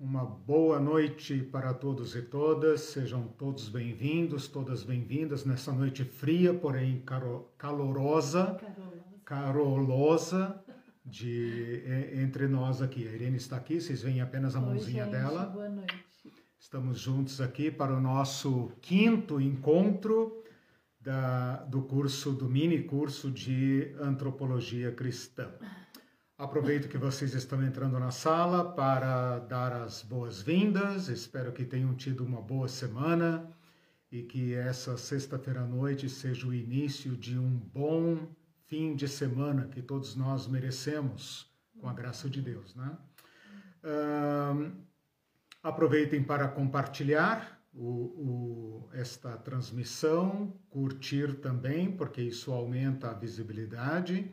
Uma boa noite para todos e todas, sejam todos bem-vindos, todas bem-vindas nessa noite fria, porém calorosa, carolosa, de, entre nós aqui. A Irene está aqui, vocês veem apenas a Oi, mãozinha gente, dela. Boa noite. Estamos juntos aqui para o nosso quinto encontro da, do curso, do mini curso de Antropologia Cristã. Aproveito que vocês estão entrando na sala para dar as boas-vindas. Espero que tenham tido uma boa semana e que essa sexta-feira à noite seja o início de um bom fim de semana que todos nós merecemos, com a graça de Deus, né? aproveitem para compartilhar o, o, esta transmissão, curtir também, porque isso aumenta a visibilidade.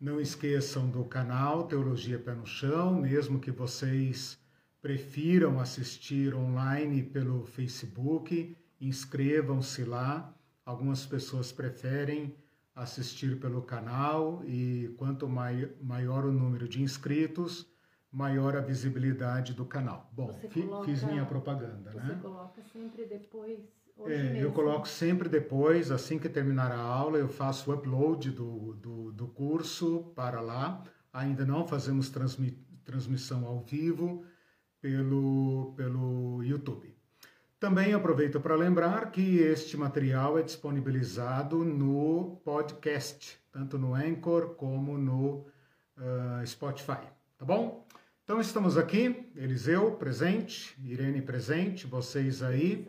Não esqueçam do canal Teologia Pé no Chão, mesmo que vocês prefiram assistir online pelo Facebook, inscrevam-se lá. Algumas pessoas preferem assistir pelo canal e quanto mai, maior o número de inscritos, maior a visibilidade do canal. Bom, coloca, fiz minha propaganda, você né? Você coloca sempre depois é, eu coloco sempre depois, assim que terminar a aula, eu faço o upload do, do, do curso para lá. Ainda não fazemos transmi, transmissão ao vivo pelo, pelo YouTube. Também aproveito para lembrar que este material é disponibilizado no podcast, tanto no Anchor como no uh, Spotify, tá bom? Então estamos aqui, Eliseu presente, Irene presente, vocês aí.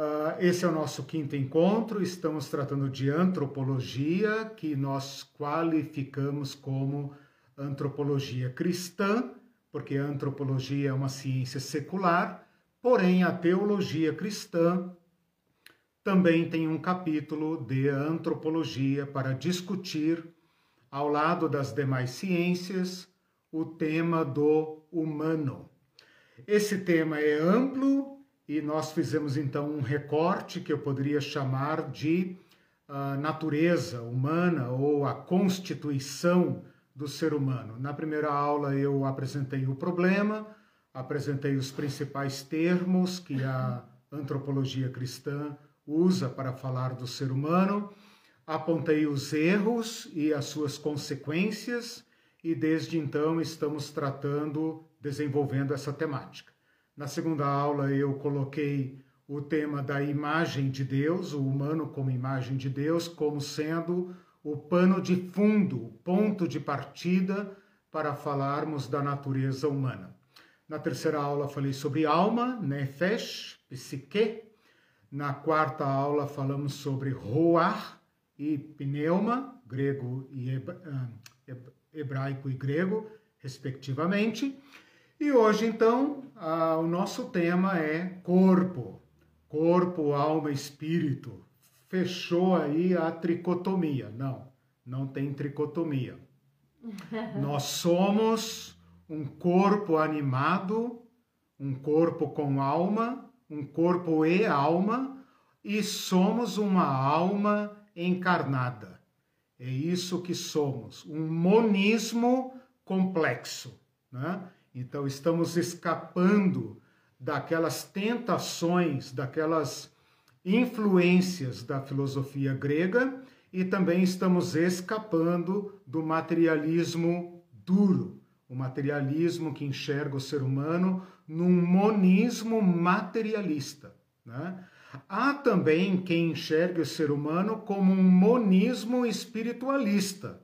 Uh, esse é o nosso quinto encontro. Estamos tratando de antropologia, que nós qualificamos como antropologia cristã, porque a antropologia é uma ciência secular, porém a teologia cristã também tem um capítulo de antropologia para discutir, ao lado das demais ciências, o tema do humano. Esse tema é amplo e nós fizemos então um recorte que eu poderia chamar de uh, natureza humana ou a constituição do ser humano. Na primeira aula eu apresentei o problema, apresentei os principais termos que a antropologia cristã usa para falar do ser humano, apontei os erros e as suas consequências e desde então estamos tratando, desenvolvendo essa temática. Na segunda aula eu coloquei o tema da imagem de Deus, o humano como imagem de Deus, como sendo o pano de fundo, o ponto de partida para falarmos da natureza humana. Na terceira aula falei sobre alma, nefesh, psique. Na quarta aula falamos sobre roar e pneuma, grego e ah, hebraico e grego, respectivamente. E hoje, então, a, o nosso tema é corpo. Corpo, alma, espírito. Fechou aí a tricotomia. Não, não tem tricotomia. Nós somos um corpo animado, um corpo com alma, um corpo e alma, e somos uma alma encarnada. É isso que somos, um monismo complexo. Né? Então, estamos escapando daquelas tentações, daquelas influências da filosofia grega e também estamos escapando do materialismo duro, o materialismo que enxerga o ser humano num monismo materialista. Né? Há também quem enxerga o ser humano como um monismo espiritualista.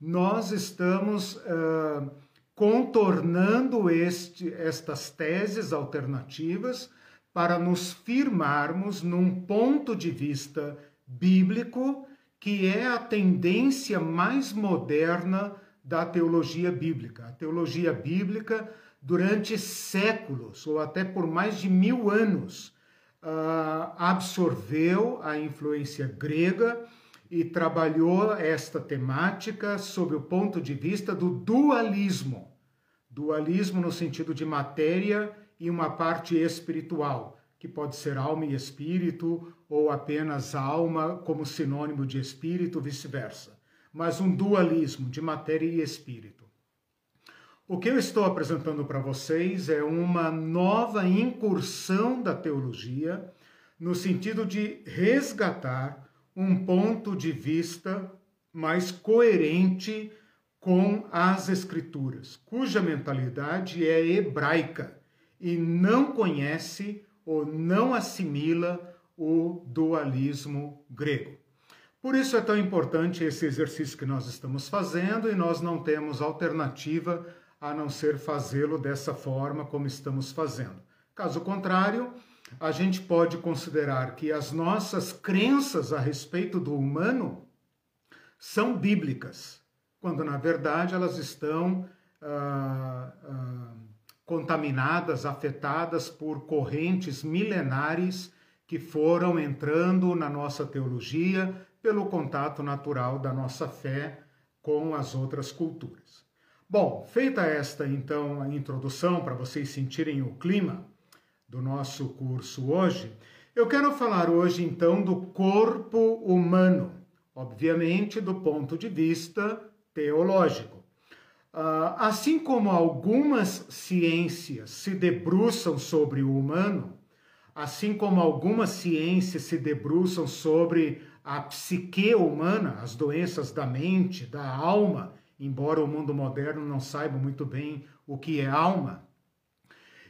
Nós estamos. Uh, contornando este, estas teses alternativas para nos firmarmos num ponto de vista bíblico que é a tendência mais moderna da teologia bíblica. A teologia bíblica, durante séculos, ou até por mais de mil anos, uh, absorveu a influência grega e trabalhou esta temática sob o ponto de vista do dualismo. Dualismo no sentido de matéria e uma parte espiritual, que pode ser alma e espírito, ou apenas alma como sinônimo de espírito, vice-versa. Mas um dualismo de matéria e espírito. O que eu estou apresentando para vocês é uma nova incursão da teologia no sentido de resgatar um ponto de vista mais coerente com as Escrituras, cuja mentalidade é hebraica e não conhece ou não assimila o dualismo grego. Por isso é tão importante esse exercício que nós estamos fazendo e nós não temos alternativa a não ser fazê-lo dessa forma como estamos fazendo. Caso contrário, a gente pode considerar que as nossas crenças a respeito do humano são bíblicas quando na verdade elas estão ah, ah, contaminadas, afetadas por correntes milenares que foram entrando na nossa teologia pelo contato natural da nossa fé com as outras culturas. Bom, feita esta então a introdução para vocês sentirem o clima do nosso curso hoje, eu quero falar hoje então do corpo humano, obviamente do ponto de vista teológico. Uh, assim como algumas ciências se debruçam sobre o humano, assim como algumas ciências se debruçam sobre a psique humana, as doenças da mente, da alma, embora o mundo moderno não saiba muito bem o que é alma.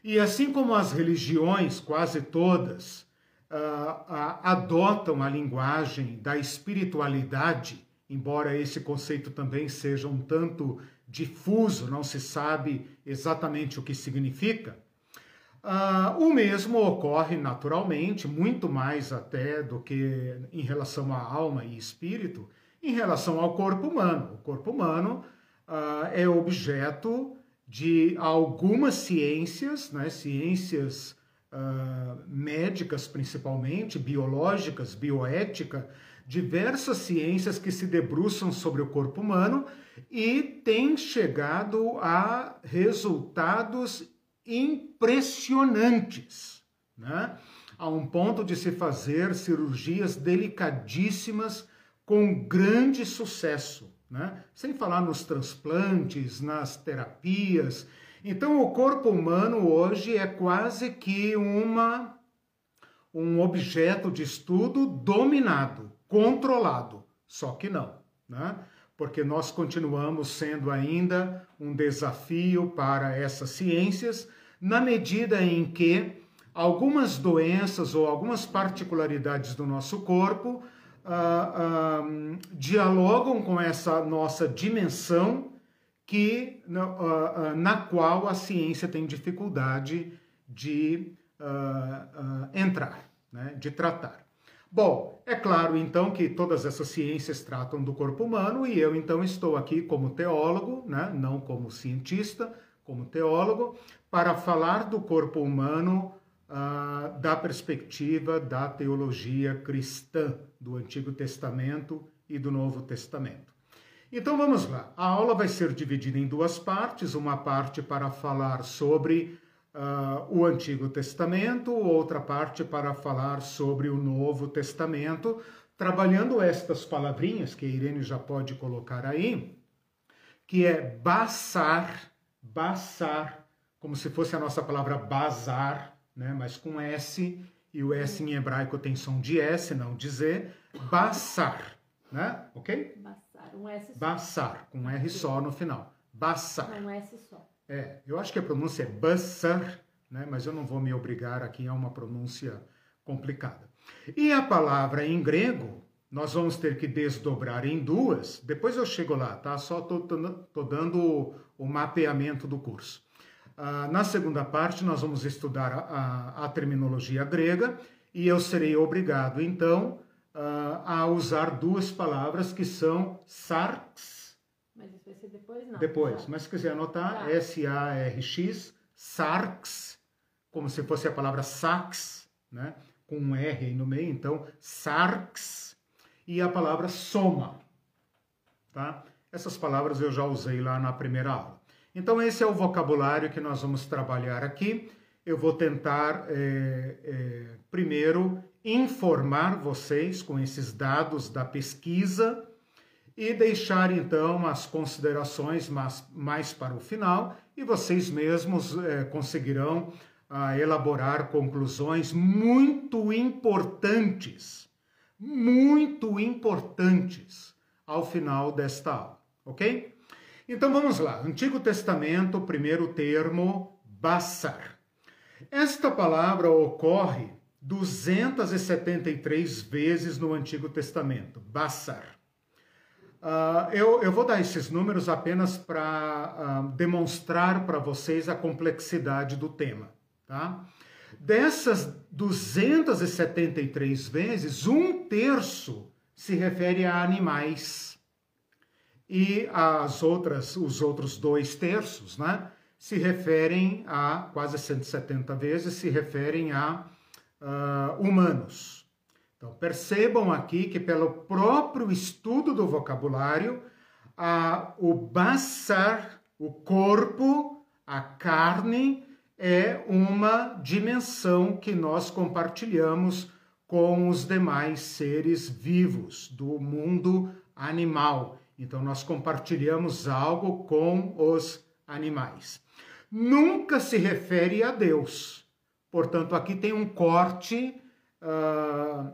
E assim como as religiões, quase todas, uh, uh, adotam a linguagem da espiritualidade embora esse conceito também seja um tanto difuso, não se sabe exatamente o que significa, uh, o mesmo ocorre naturalmente, muito mais até do que em relação à alma e espírito, em relação ao corpo humano. O corpo humano é objeto de algumas ciências, né, ciências uh, médicas principalmente, biológicas, bioética, diversas ciências que se debruçam sobre o corpo humano e têm chegado a resultados impressionantes, né? a um ponto de se fazer cirurgias delicadíssimas com grande sucesso, né? sem falar nos transplantes, nas terapias. Então, o corpo humano hoje é quase que uma um objeto de estudo dominado controlado. Só que não, né? porque nós continuamos sendo ainda um desafio para essas ciências, na medida em que algumas doenças ou algumas particularidades do nosso corpo ah, ah, dialogam com essa nossa dimensão que na, ah, na qual a ciência tem dificuldade de entrar, né, de tratar. Bom, é claro então que todas essas ciências tratam do corpo humano e eu então estou aqui como teólogo, né, não como cientista, como teólogo, para falar do corpo humano uh, da perspectiva da teologia cristã do Antigo Testamento e do Novo Testamento. Então vamos lá. A aula vai ser dividida em duas partes, uma parte para falar sobre uh, o Antigo Testamento, outra parte para falar sobre o Novo Testamento, trabalhando estas palavrinhas que a Irene já pode colocar aí, que é basar, basar, como se fosse a nossa palavra bazar, né, mas com S, e o S em hebraico tem som de S, não de Z, basar, né? Ok? Basar, um S só. Basar, com um R só no final. Basar. Um S só. É, eu acho que a pronúncia é Basar, né? mas eu não vou me obrigar aqui a uma pronúncia complicada. E a palavra em grego, nós vamos ter que desdobrar em duas, depois eu chego lá, tá? Só estou dando o, o, mapeamento do curso. Ah, na segunda parte, nós vamos estudar a, a, a, terminologia grega e eu serei obrigado, então, ah, a usar duas palavras que são sarx mas isso vai ser depois, não. Depois, mas se quiser anotar, tá. S-A-R-X, SARX, como se fosse a palavra sax, né? com um R aí no meio, então SARX, e a palavra soma. Tá? Essas palavras eu já usei lá na primeira aula. Então, esse é o vocabulário que nós vamos trabalhar aqui. Eu vou tentar, é, é, primeiro, informar vocês com esses dados da pesquisa e deixar então as considerações mais, mais para o final e vocês mesmos é, conseguirão ah, elaborar conclusões muito importantes, muito importantes ao final desta aula, ok? Então vamos lá, Antigo Testamento, primeiro termo, Bassar. Esta palavra ocorre 273 vezes no Antigo Testamento, Bassar. Uh, eu, eu, vou dar esses números apenas para uh, ah, demonstrar para vocês a complexidade do tema. Tá? Dessas 273 vezes, um terço se refere a animais e as outras, os outros dois terços, né, se referem a quase 170 vezes se referem a uh, humanos. Então, percebam aqui que, pelo próprio estudo do vocabulário, a, o basar, o corpo, a carne, é uma dimensão que nós compartilhamos com os demais seres vivos do mundo animal. Então, nós compartilhamos algo com os animais. Nunca se refere a Deus. Portanto, aqui tem um corte uh,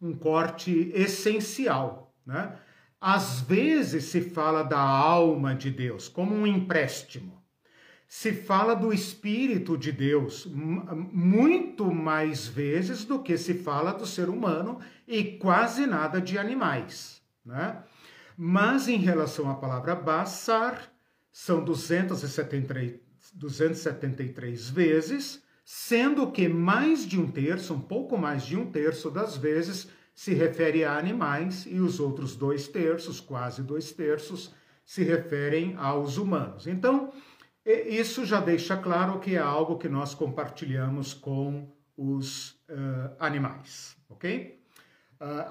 um corte essencial. Né? Às vezes se fala da alma de Deus como um empréstimo. Se fala do Espírito de Deus muito mais vezes do que se fala do ser humano e quase nada de animais. Né? Mas em relação à palavra Bassar, são 273, 273 vezes sendo que mais de um terço, um pouco mais de um terço das vezes, se refere a animais e os outros dois terços, quase dois terços, se referem aos humanos. Então, isso já deixa claro que é algo que nós compartilhamos com os uh, animais, ok?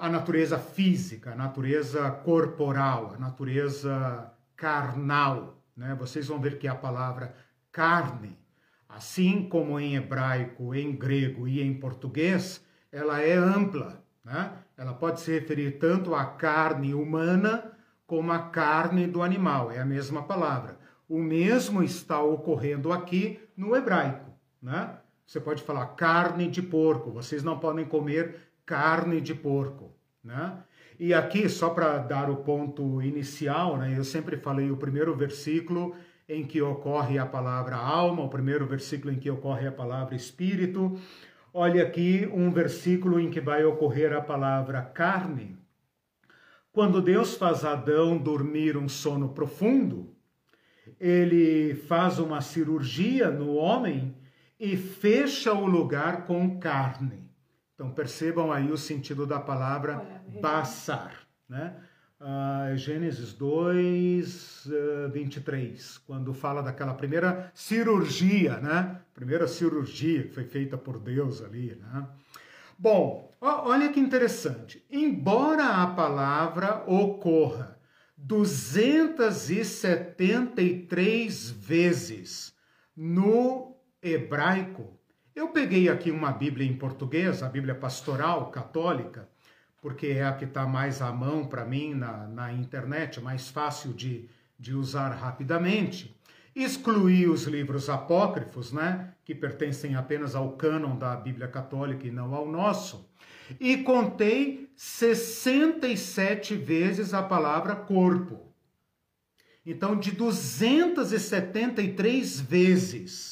A natureza física, a natureza corporal, a natureza carnal, né? Vocês vão ver que a palavra carne assim como em hebraico, em grego e em português, ela é ampla. Né? Ela pode se referir tanto à carne humana como à carne do animal, é a mesma palavra. O mesmo está ocorrendo aqui no hebraico. Né? Você pode falar carne de porco, vocês não podem comer carne de porco. Né? E aqui, só para dar o ponto inicial, né, eu sempre falei o primeiro versículo em que ocorre a palavra alma, o primeiro versículo em que ocorre a palavra espírito. Olha aqui um versículo em que vai ocorrer a palavra carne. Quando Deus faz Adão dormir um sono profundo, ele faz uma cirurgia no homem e fecha o lugar com carne. Então percebam aí o sentido da palavra passar, né? uh, Gênesis 2, uh, 23, quando fala daquela primeira cirurgia, né? Primeira cirurgia que foi feita por Deus ali, né? Bom, olha que interessante. Embora a palavra ocorra 273 vezes no hebraico, eu peguei aqui uma Bíblia em português, a Bíblia Pastoral Católica, porque é a que está mais à mão para mim na, na internet, mais fácil de, de usar rapidamente. Excluí os livros apócrifos, né, que pertencem apenas ao cânon da Bíblia Católica e não ao nosso. E contei 67 vezes a palavra corpo. Então, de 273 vezes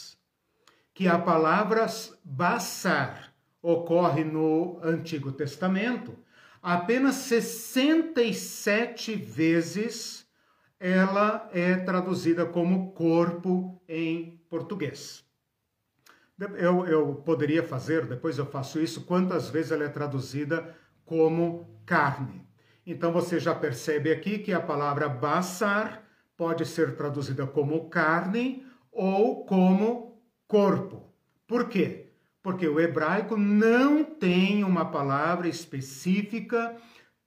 que a palavra basar ocorre no Antigo Testamento, apenas 67 vezes ela é traduzida como corpo em português. Eu, eu poderia fazer, depois eu faço isso, quantas vezes ela é traduzida como carne. Então você já percebe aqui que a palavra basar pode ser traduzida como carne ou como corpo. Por quê? porque o hebraico não tem uma palavra específica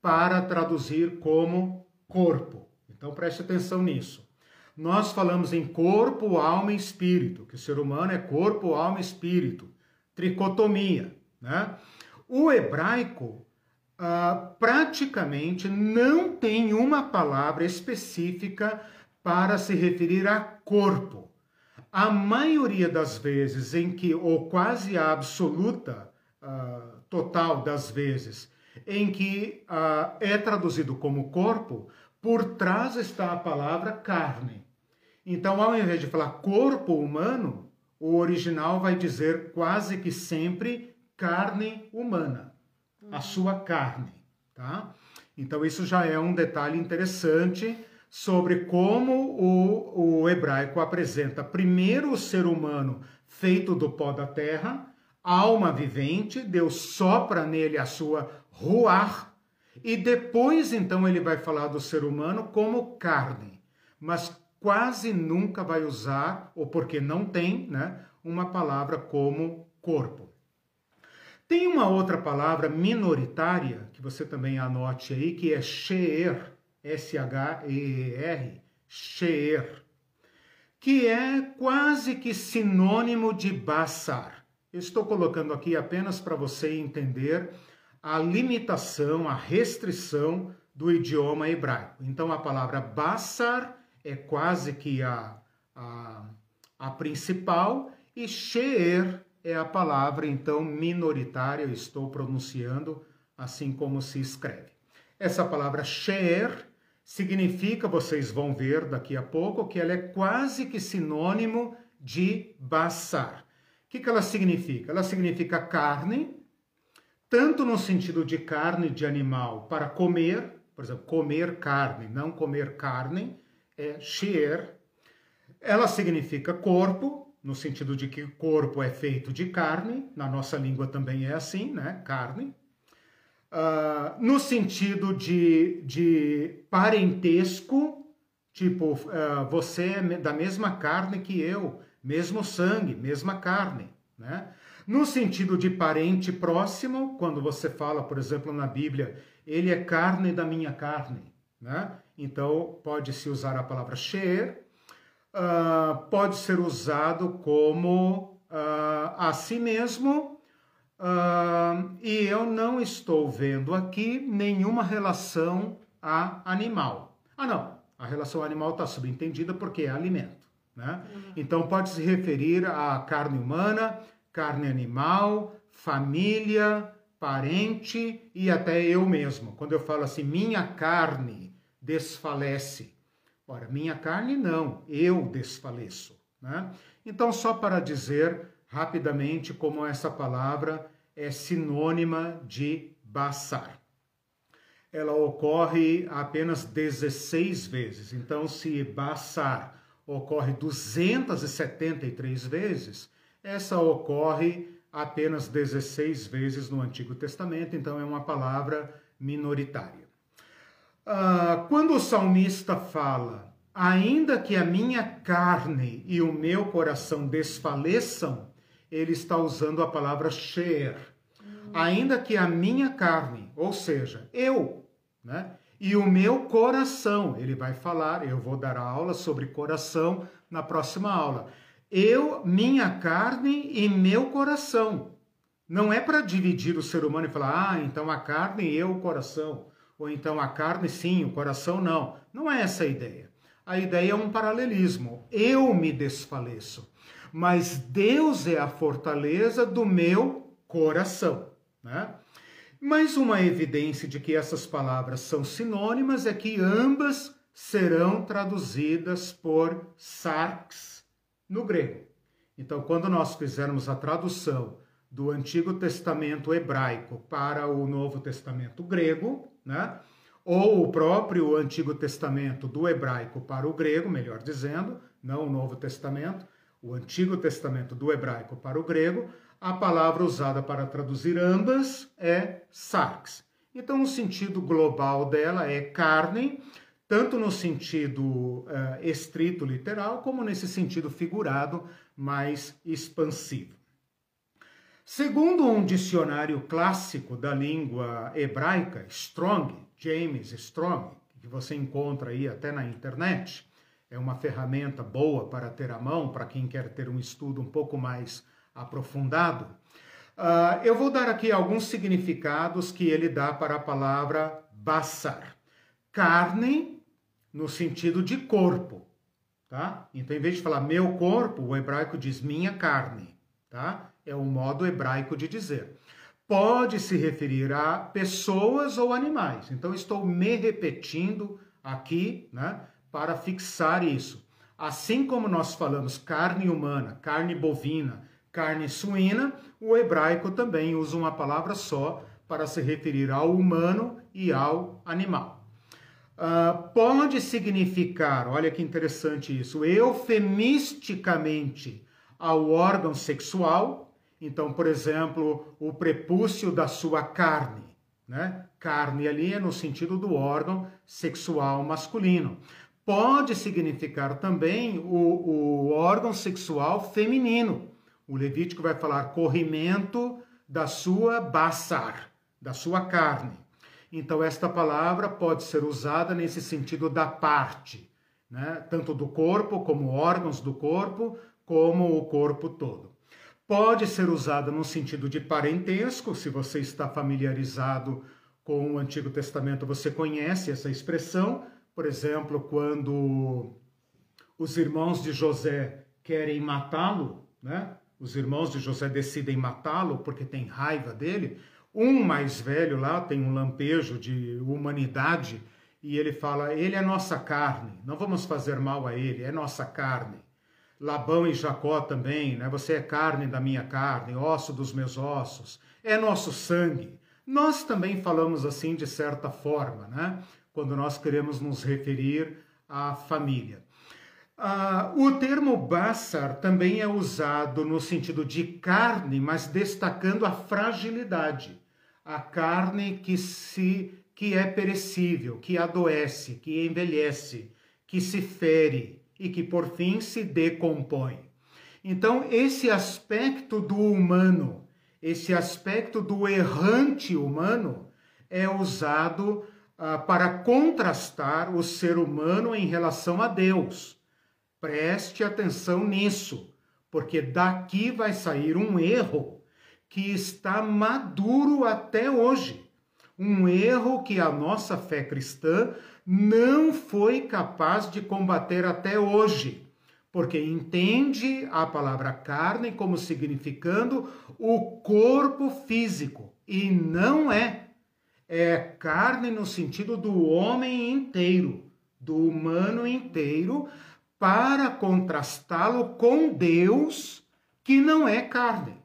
para traduzir como corpo. Então preste atenção nisso. Nós falamos em corpo, alma e espírito, que o ser humano é corpo, alma e espírito, tricotomia, né? O hebraico uh, praticamente não tem uma palavra específica para se referir a corpo. A maioria das vezes em que, ou quase a absoluta uh, total das vezes, em que uh, é traduzido como corpo, por trás está a palavra carne. Então, ao invés de falar corpo humano, o original vai dizer quase que sempre carne humana, a sua carne, tá? Então, isso já é um detalhe interessante sobre como o, o hebraico apresenta primeiro o ser humano feito do pó da terra, alma vivente, Deus sopra nele a sua ruar, e depois então ele vai falar do ser humano como carne, mas quase nunca vai usar, ou porque não tem, né, uma palavra como corpo. Tem uma outra palavra minoritária, que você também anote aí, que é sheer, S-H-E-E-R, sheer, que é quase que sinônimo de basar. estou colocando aqui apenas para você entender a limitação, a restrição do idioma hebraico. Então a palavra basar é quase que a, a, a principal e sheer é a palavra então minoritária, eu estou pronunciando assim como se escreve. Essa palavra sheer significa, vocês vão ver daqui a pouco, que ela é quase que sinônimo de basar. O que, que ela significa? Ela significa carne, tanto no sentido de carne de animal para comer, por exemplo, comer carne, não comer carne, é sheer. Ela significa corpo, no sentido de que corpo é feito de carne, na nossa língua também é assim, né? Carne. Uh, no sentido de, de parentesco, tipo, uh, você é da mesma carne que eu, mesmo sangue, mesma carne, né? No sentido de parente próximo, quando você fala, por exemplo, na Bíblia, ele é carne da minha carne, né? Então, pode-se usar a palavra sheer, uh, pode ser usado como uh, a si mesmo, uh, e eu não estou vendo aqui nenhuma relação a animal. Ah, não, a relação animal está subentendida porque é alimento, né? Uhum. Então, pode se referir à carne humana, carne animal, família, parente e até eu mesmo. Quando eu falo assim, minha carne desfalece. Ora, minha carne não, eu desfaleço. Né? Então, só para dizer rapidamente como essa palavra é sinônima de basar. Ela ocorre apenas 16 vezes. Então, se basar ocorre 273 vezes, essa ocorre apenas 16 vezes no Antigo Testamento, então é uma palavra minoritária. Ah, quando o salmista fala, ainda que a minha carne e o meu coração desfaleçam, ele está usando a palavra sheer. Ainda que a minha carne, ou seja, eu, né? E o meu coração, ele vai falar, eu vou dar aula sobre coração na próxima aula eu, minha carne e meu coração. Não é para dividir o ser humano e falar, ah, então a carne e eu o coração. Ou então a carne sim, o coração não. Não é essa a ideia. A ideia é um paralelismo. Eu me desfaleço, mas Deus é a fortaleza do meu coração. Né? Mais uma evidência de que essas palavras são sinônimas é que ambas serão traduzidas por sarx no grego. Então, quando nós fizermos a tradução do Antigo Testamento hebraico para o Novo Testamento grego, né? ou o próprio Antigo Testamento do hebraico para o grego, melhor dizendo, não o Novo Testamento, o Antigo Testamento do hebraico para o grego, a palavra usada para traduzir ambas é sarx. Então, o sentido global dela é carne, tanto no sentido uh, estrito literal, como nesse sentido figurado mais expansivo. Segundo um dicionário clássico da língua hebraica, Strong, James Strong, que você encontra aí até na internet, é uma ferramenta boa para ter à mão para quem quer ter um estudo um pouco mais aprofundado. Uh, eu vou dar aqui alguns significados que ele dá para a palavra basar. Carne, no sentido de corpo, tá? Então, em vez de falar meu corpo, o hebraico diz minha carne, tá? É o modo hebraico de dizer. Pode se referir a pessoas ou animais. Então, estou me repetindo aqui, né, para fixar isso. Assim como nós falamos carne humana, carne bovina, carne suína, o hebraico também usa uma palavra só para se referir ao humano e ao animal. Uh, pode significar, olha que interessante isso, eufemisticamente ao órgão sexual. Então, por exemplo, o prepúcio da sua carne. Né? Carne ali é no sentido do órgão sexual masculino. Pode significar também o, o órgão sexual feminino. O Levítico vai falar corrimento da sua basar, da sua carne. Então, esta palavra pode ser usada nesse sentido da parte, né? tanto do corpo, como órgãos do corpo, como o corpo todo. Pode ser usada no sentido de parentesco, se você está familiarizado com o Antigo Testamento, você conhece essa expressão. Por exemplo, quando os irmãos de José querem matá-lo, né? Os irmãos de José decidem matá-lo porque têm raiva dele. Um mais velho lá tem um lampejo de humanidade e ele fala: Ele é nossa carne, não vamos fazer mal a ele, é nossa carne. Labão e Jacó também, né? Você é carne da minha carne, osso dos meus ossos, é nosso sangue. Nós também falamos assim de certa forma, né? Quando nós queremos nos referir à família. Ah, o termo Bassar também é usado no sentido de carne, mas destacando a fragilidade a carne que se que é perecível, que adoece, que envelhece, que se fere e que por fim se decompõe. Então, esse aspecto do humano, esse aspecto do errante humano, é usado para contrastar o ser humano em relação a Deus. Preste atenção nisso, porque daqui vai sair um erro que está maduro até hoje. Um erro que a nossa fé cristã não foi capaz de combater até hoje, porque entende a palavra carne como significando o corpo físico, e não é. É carne no sentido do homem inteiro, do humano inteiro, para contrastá-lo com Deus, que não é carne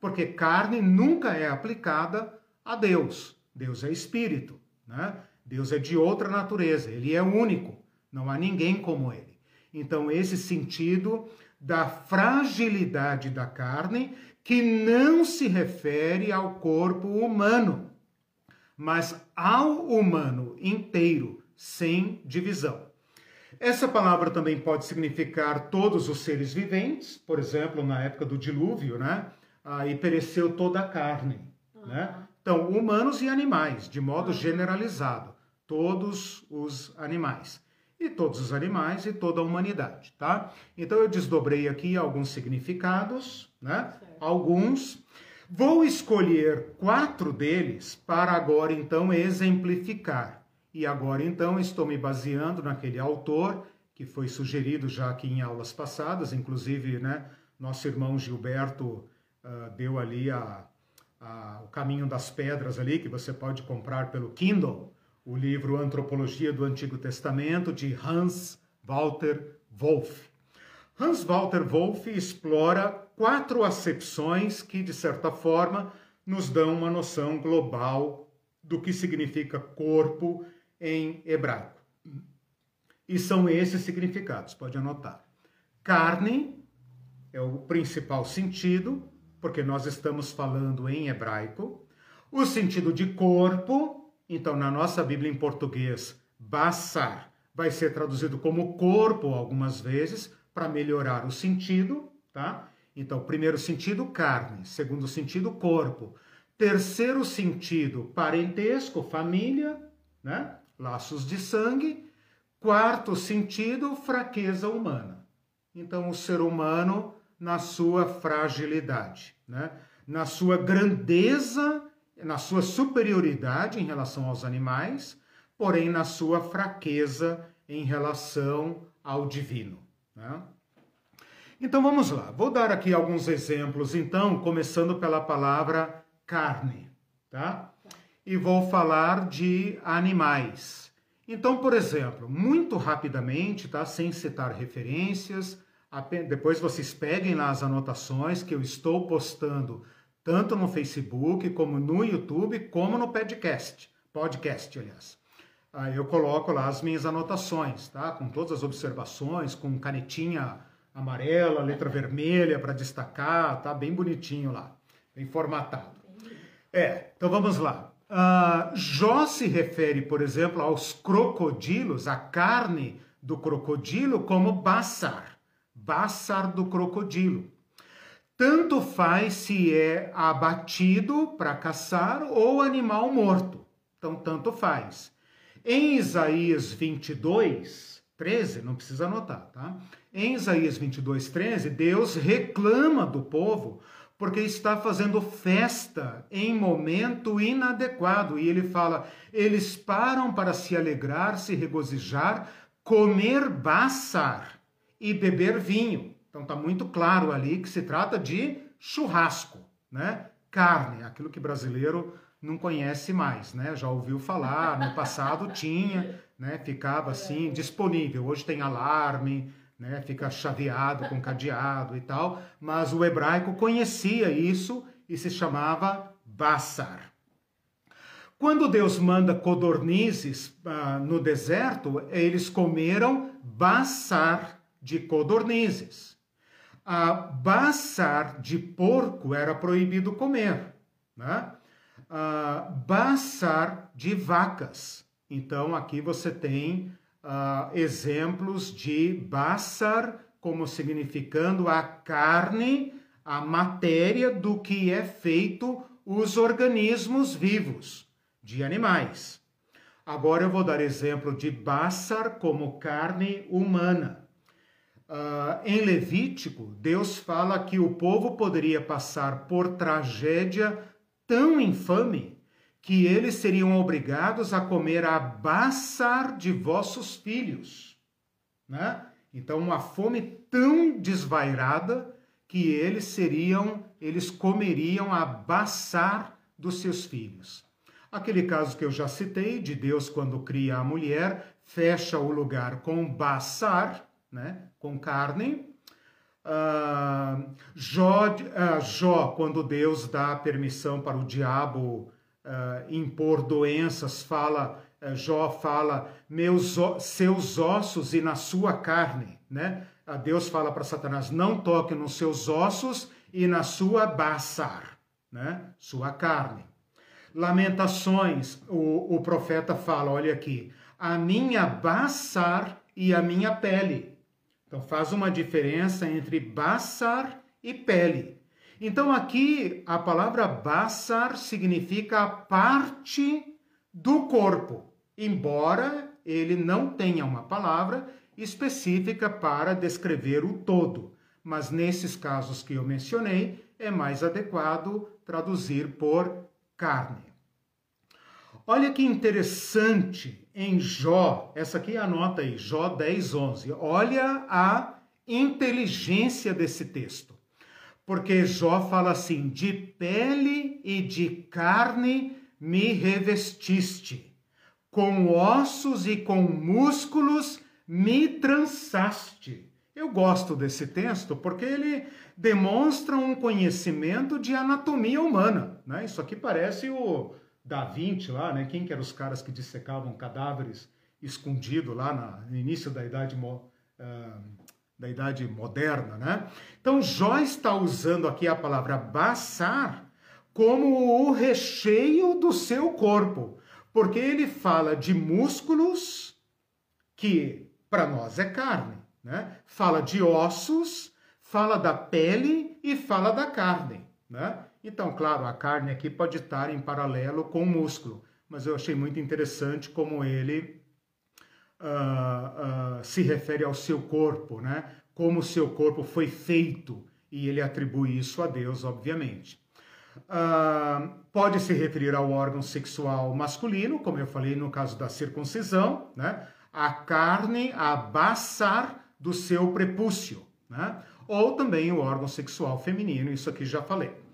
porque carne nunca é aplicada a Deus. Deus é espírito, né? Deus é de outra natureza, ele é único, não há ninguém como ele. Então, esse sentido da fragilidade da carne, que não se refere ao corpo humano, mas ao humano inteiro, sem divisão. Essa palavra também pode significar todos os seres viventes, por exemplo, na época do dilúvio, né? aí pereceu toda a carne. Uhum. Né? Então, humanos e animais, de modo generalizado, todos os animais. E todos os animais e toda a humanidade, tá? Então eu desdobrei aqui alguns significados, né? Alguns. Vou escolher quatro deles para agora então exemplificar. E agora então estou me baseando naquele autor que foi sugerido já aqui em aulas passadas, inclusive, né, nosso irmão Gilberto uh, deu ali a, a, o caminho das pedras ali, que você pode comprar pelo Kindle, o livro Antropologia do Antigo Testamento, de Hans Walter Wolff. Hans Walter Wolff explora quatro acepções que, de certa forma, nos dão uma noção global do que significa corpo em hebraico. E são esses significados, pode anotar. Carne é o principal sentido, porque nós estamos falando em hebraico. O sentido de corpo, então na nossa Bíblia em português, basar, vai ser traduzido como corpo algumas vezes para melhorar o sentido, tá? Então, primeiro sentido, carne. Segundo sentido, corpo. Terceiro sentido, parentesco, família, né? Laços de sangue. Quarto sentido, fraqueza humana. Então, o ser humano na sua fragilidade. Né? na sua grandeza, na sua superioridade em relação aos animais, porém na sua fraqueza em relação ao divino. Né? Então vamos lá, vou dar aqui alguns exemplos, então, começando pela palavra carne, tá? E vou falar de animais. Então, por exemplo, muito rapidamente, tá? Sem citar referências, depois vocês peguem lá as anotações que eu estou postando tanto no Facebook, como no YouTube, como no podcast. Podcast, aliás. Eu coloco lá as minhas anotações, tá? Com todas as observações, com canetinha amarela, letra vermelha para destacar, tá bem bonitinho lá, bem formatado. É, então vamos lá. Uh, Jó se refere, por exemplo, aos crocodilos, a carne do crocodilo, como baçar, baçar do crocodilo. Tanto faz se é abatido para caçar ou animal morto. Então, tanto faz. Em Isaías 22, 13, não precisa anotar, tá? Em Isaías 22, 13, Deus reclama do povo porque está fazendo festa em momento inadequado. E ele fala: eles param para se alegrar, se regozijar, comer baçar e beber vinho. Então está muito claro ali que se trata de churrasco, né? Carne, aquilo que brasileiro não conhece mais, né? Já ouviu falar, no passado tinha, né? Ficava assim disponível. Hoje tem alarme, né? Fica chaveado com cadeado e tal, mas o hebraico conhecia isso e se chamava Bassar. Quando Deus manda codornizes ah, no deserto, eles comeram Bassar de codornizes. A Bassar de porco era proibido comer, né? Uh, Bassar de vacas. Então aqui você tem uh, exemplos de Bassar como significando a carne, a matéria do que é feito os organismos vivos de animais. Agora eu vou dar exemplo de Bassar como carne humana. Uh, em Levítico, Deus fala que o povo poderia passar por tragédia tão infame que eles seriam obrigados a comer a baçar de vossos filhos. Né? Então, uma fome tão desvairada que eles seriam, eles comeriam a baçar dos seus filhos. Aquele caso que eu já citei, de Deus quando cria a mulher, fecha o lugar com baçar, né? com carne. Uh, Jó, uh, Jó, quando Deus dá permissão para o diabo uh, impor doenças, fala, uh, Jó fala, meus, seus ossos e na sua carne, né? Uh, Deus fala para Satanás, não toque nos seus ossos e na sua baçar, né? Sua carne. Lamentações, o, o profeta fala, olha aqui, a minha baçar e a minha pele. Então faz uma diferença entre baçar e pele. Então aqui a palavra basar significa parte do corpo, embora ele não tenha uma palavra específica para descrever o todo. Mas nesses casos que eu mencionei, é mais adequado traduzir por carne. Olha que interessante em Jó, essa aqui anota aí, Jó 10, 11. Olha a inteligência desse texto. Porque Jó fala assim: de pele e de carne me revestiste, com ossos e com músculos me trançaste. Eu gosto desse texto porque ele demonstra um conhecimento de anatomia humana. Né? Isso aqui parece o Da Vinci lá, né? Quem que eram os caras que dissecavam cadáveres escondido lá na, no início da Idade uh, da idade moderna, né? Então Jó está usando aqui a palavra baçar como o recheio do seu corpo, porque ele fala de músculos que para nós é carne, né? Fala de ossos, fala da pele e fala da carne, né? Então, claro, a carne aqui pode estar em paralelo com o músculo, mas eu achei muito interessante como ele uh, uh, se refere ao seu corpo, né? Como o seu corpo foi feito, e ele atribui isso a Deus, obviamente. Uh, pode se referir ao órgão sexual masculino, como eu falei no caso da circuncisão, né? a carne, a baçar do seu prepúcio, né? ou também o órgão sexual feminino, isso aqui já falei.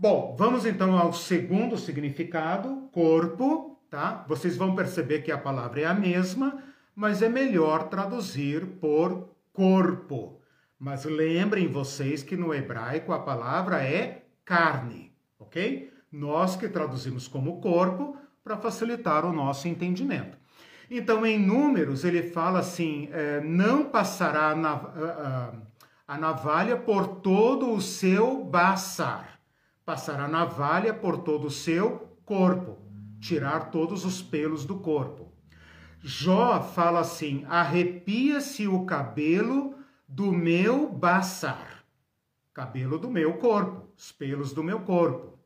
Bom, vamos então ao segundo significado, corpo, tá? Vocês vão perceber que a palavra é a mesma, mas é melhor traduzir por corpo. Mas lembrem vocês que no hebraico a palavra é carne, ok? Nós que traduzimos como corpo para facilitar o nosso entendimento. Então, em números, ele fala assim: é, não passará a, navalha por todo o seu baçar passar a navalha por todo o seu corpo, tirar todos os pelos do corpo. Jó fala assim: arrepia-se o cabelo do meu baçar, cabelo do meu corpo, os pelos do meu corpo.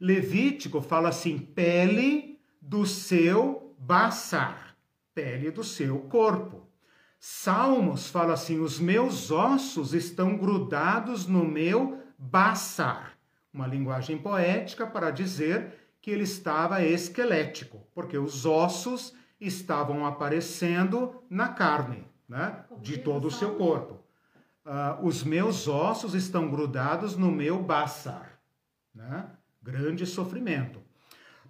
Levítico fala assim: pele do seu baçar, pele do seu corpo. Salmos fala assim: os meus ossos estão grudados no meu baçar uma linguagem poética para dizer que ele estava esquelético, porque os ossos estavam aparecendo na carne, né, de todo o seu corpo. Uh, os meus ossos estão grudados no meu baçar, né? grande sofrimento.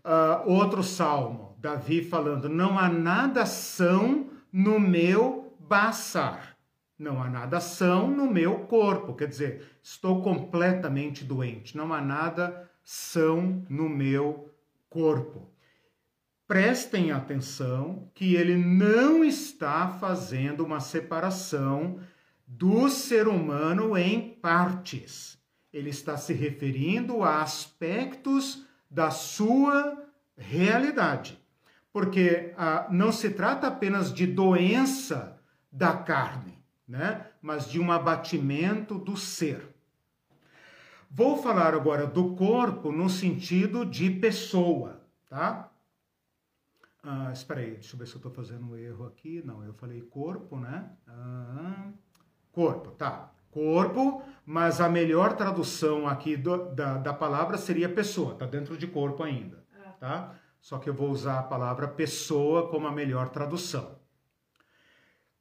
Uh, outro salmo, Davi falando: não há nada são no meu baçar. Não há nada são no meu corpo, quer dizer, estou completamente doente, não há nada são no meu corpo. Prestem atenção que ele não está fazendo uma separação do ser humano em partes. Ele está se referindo a aspectos da sua realidade. Porque ah, não se trata apenas de doença da carne né? mas de um abatimento do ser. Vou falar agora do corpo no sentido de pessoa, tá? Ah, espera aí, deixa eu ver se eu estou fazendo um erro aqui. Não, eu falei corpo, né? Ah, corpo, tá. Corpo, mas a melhor tradução aqui do, da, da palavra seria pessoa, tá dentro de corpo ainda, ah. tá? Só que eu vou usar a palavra pessoa como a melhor tradução.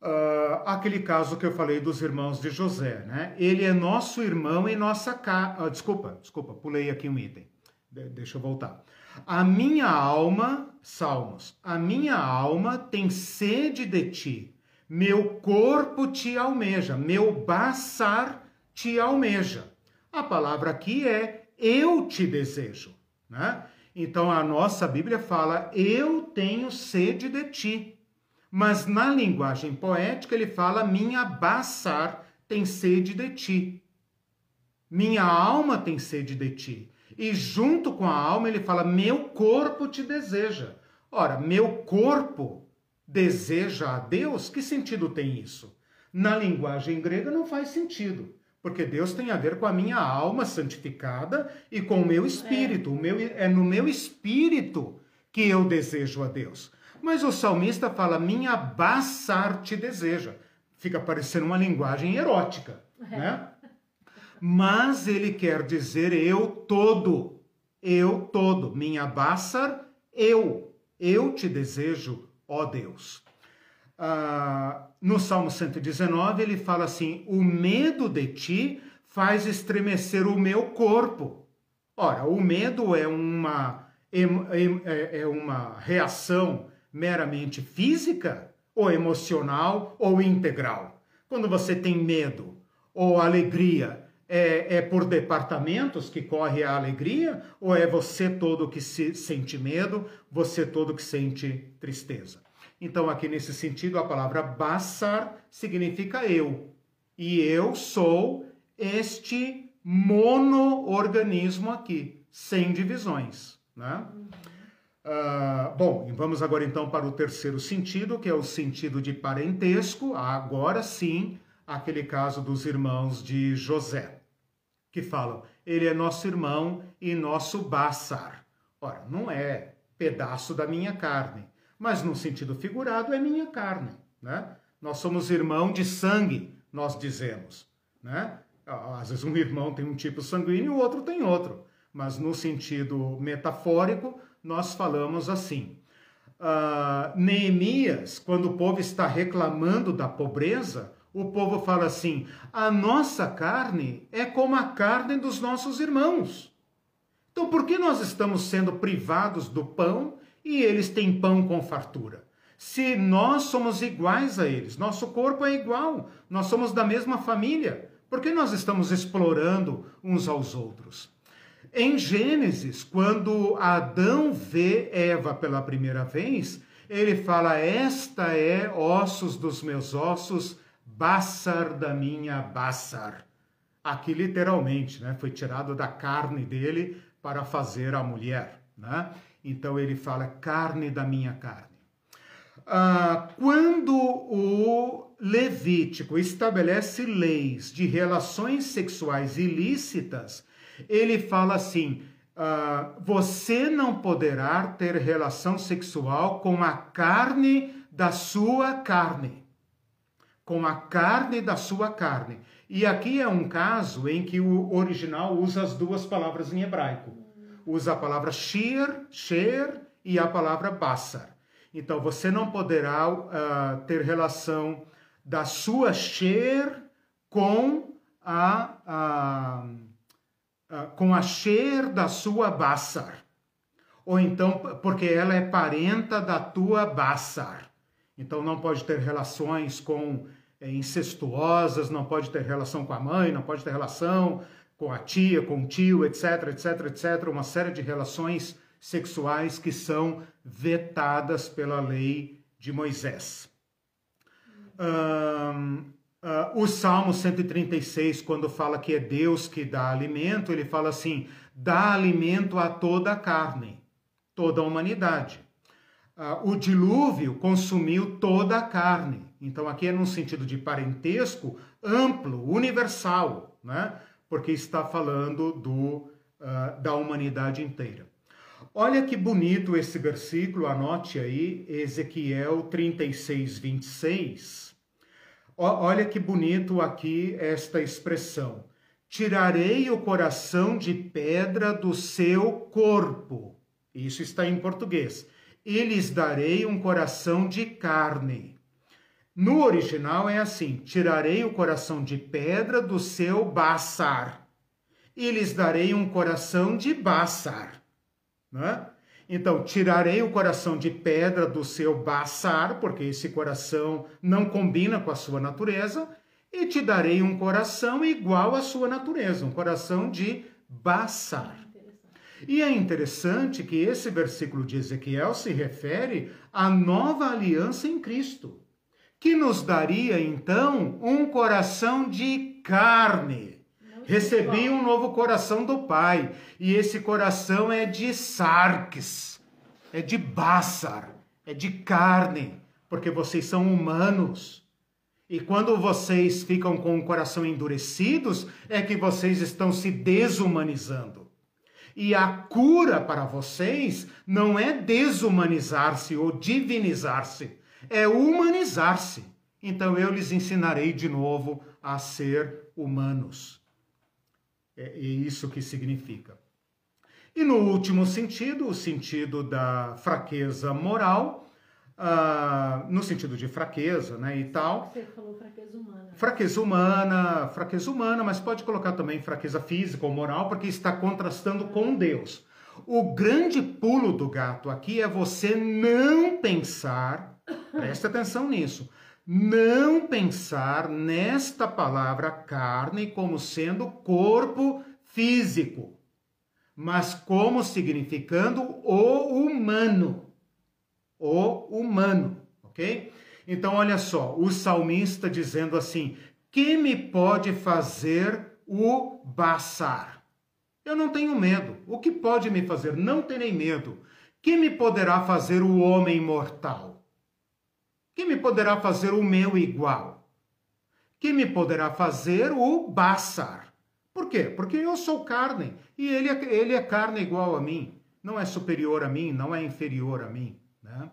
Uh, aquele caso que eu falei dos irmãos de José, né? Ele é nosso irmão em nossa casa. Uh, desculpa, desculpa, pulei aqui um item. De deixa eu voltar. A minha alma, Salmos, a minha alma tem sede de ti, meu corpo te almeja, meu baçar te almeja. A palavra aqui é eu te desejo, né? Então a nossa Bíblia fala eu tenho sede de ti mas na linguagem poética ele fala: minha baçar tem sede de ti. Minha alma tem sede de ti. E junto com a alma ele fala: meu corpo te deseja. Ora, meu corpo deseja a Deus? Que sentido tem isso? Na linguagem grega não faz sentido, porque Deus tem a ver com a minha alma santificada e com o meu espírito. É, o meu, é no meu espírito que eu desejo a Deus. Mas o salmista fala: minha baçar te deseja. Fica parecendo uma linguagem erótica, é. né? Mas ele quer dizer eu todo, eu todo, minha baçar, eu, eu te desejo, ó Deus. Ah, no Salmo 119 ele fala assim: o medo de ti faz estremecer o meu corpo. Ora, o medo é uma, é, é uma reação meramente física, ou emocional, ou integral. Quando você tem medo ou alegria, é, é, por departamentos que corre a alegria, ou é você todo que se sente medo, você todo que sente tristeza? Então, aqui nesse sentido, a palavra basar significa eu. E eu sou este monoorganismo aqui, sem divisões. Né? Uh, bom, vamos agora então para o terceiro sentido, que é o sentido de parentesco. Agora sim, aquele caso dos irmãos de José, que falam: ele é nosso irmão e nosso Bassar. Ora, não é pedaço da minha carne, mas no sentido figurado é minha carne, né? Nós somos irmão de sangue, nós dizemos, né? Às vezes um irmão tem um tipo sanguíneo, o outro tem outro mas no sentido metafórico, nós falamos assim. Uh, Neemias, quando o povo está reclamando da pobreza, o povo fala assim: a nossa carne é como a carne dos nossos irmãos. Então, por que nós estamos sendo privados do pão e eles têm pão com fartura? Se nós somos iguais a eles, nosso corpo é igual, nós somos da mesma família, por que nós estamos explorando uns aos outros? Em Gênesis, quando Adão vê Eva pela primeira vez, ele fala: Esta é ossos dos meus ossos, Bassar da minha Bassar. Aqui literalmente, né? Foi tirado da carne dele para fazer a mulher, né? Então ele fala carne da minha carne. Ah, quando o Levítico estabelece leis de relações sexuais ilícitas, ele fala assim: ah, você não poderá ter relação sexual com a carne da sua carne com a carne da sua carne. E aqui é um caso em que o original usa as duas palavras em hebraico. Usa a palavra shir, sher e a palavra basar. Então você não poderá uh, ter relação da sua sher com a, a, com a sher da sua basar. Ou então, porque ela é parenta da tua basar. Então não pode ter relações com é, incestuosas, não pode ter relação com a mãe, não pode ter relação com a tia, com o tio, etc, etc, etc. Uma série de relações sexuais que são vetadas pela lei de Moisés. Um, uh, o Salmo 136, quando fala que é Deus que dá alimento, ele fala assim: dá alimento a toda a carne, toda a humanidade ah, o dilúvio consumiu toda a carne. Então, aqui é num sentido de parentesco amplo, universal, né? porque está falando do, uh, da humanidade inteira. Olha que bonito esse versículo, anote aí, Ezequiel 36, 26. Olha que bonito aqui esta expressão. Tirarei o coração de pedra do seu corpo. Isso está em português e lhes darei um coração de carne. No original é assim: tirarei o coração de pedra do seu baçar e lhes darei um coração de baçar. Né? Então, tirarei o coração de pedra do seu baçar, porque esse coração não combina com a sua natureza, e te darei um coração igual à sua natureza, um coração de baçar. E é interessante que esse versículo de Ezequiel se refere à nova aliança em Cristo, que nos daria então um coração de carne. Recebi um novo coração do Pai, e esse coração é de sarques, é de bássar, é de carne, porque vocês são humanos. E quando vocês ficam com o coração endurecidos, é que vocês estão se desumanizando. E a cura para vocês não é desumanizar-se ou divinizar-se, é humanizar-se. Então eu lhes ensinarei de novo a ser humanos. É, é isso que significa. E no último sentido, o sentido da fraqueza moral, uh, no sentido de fraqueza, né, e tal. Você falou fraqueza humana. Fraqueza humana, fraqueza humana, mas pode colocar também fraqueza física ou moral, porque está contrastando com Deus. O grande pulo do gato aqui é você não pensar, preste atenção nisso, não pensar nesta palavra carne como sendo corpo físico, mas como significando o humano o humano, ok? Então, olha só, o salmista dizendo assim: que me pode fazer o baçar? Eu não tenho medo. O que pode me fazer? Não terei medo. Que me poderá fazer o homem mortal? Que me poderá fazer o meu igual? Que me poderá fazer o baçar? Por quê? Porque eu sou carne e ele é, ele é carne igual a mim. Não é superior a mim, não é inferior a mim. Né?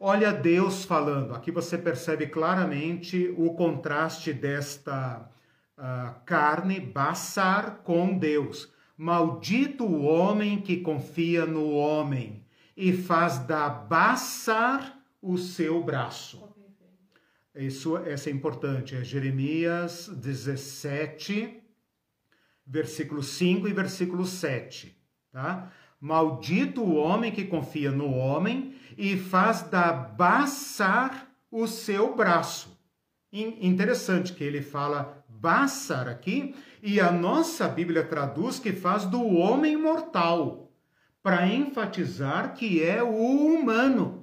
Olha Deus falando, aqui você percebe claramente o contraste desta uh, carne, Bassar, com Deus. Maldito o homem que confia no homem e faz da Bassar o seu braço. Isso, essa é importante, é Jeremias 17, versículo 5 e versículo 7, tá? Maldito o homem que confia no homem e faz da Bassar o seu braço. Interessante que ele fala Bassar aqui, e a nossa Bíblia traduz que faz do homem mortal, para enfatizar que é o humano.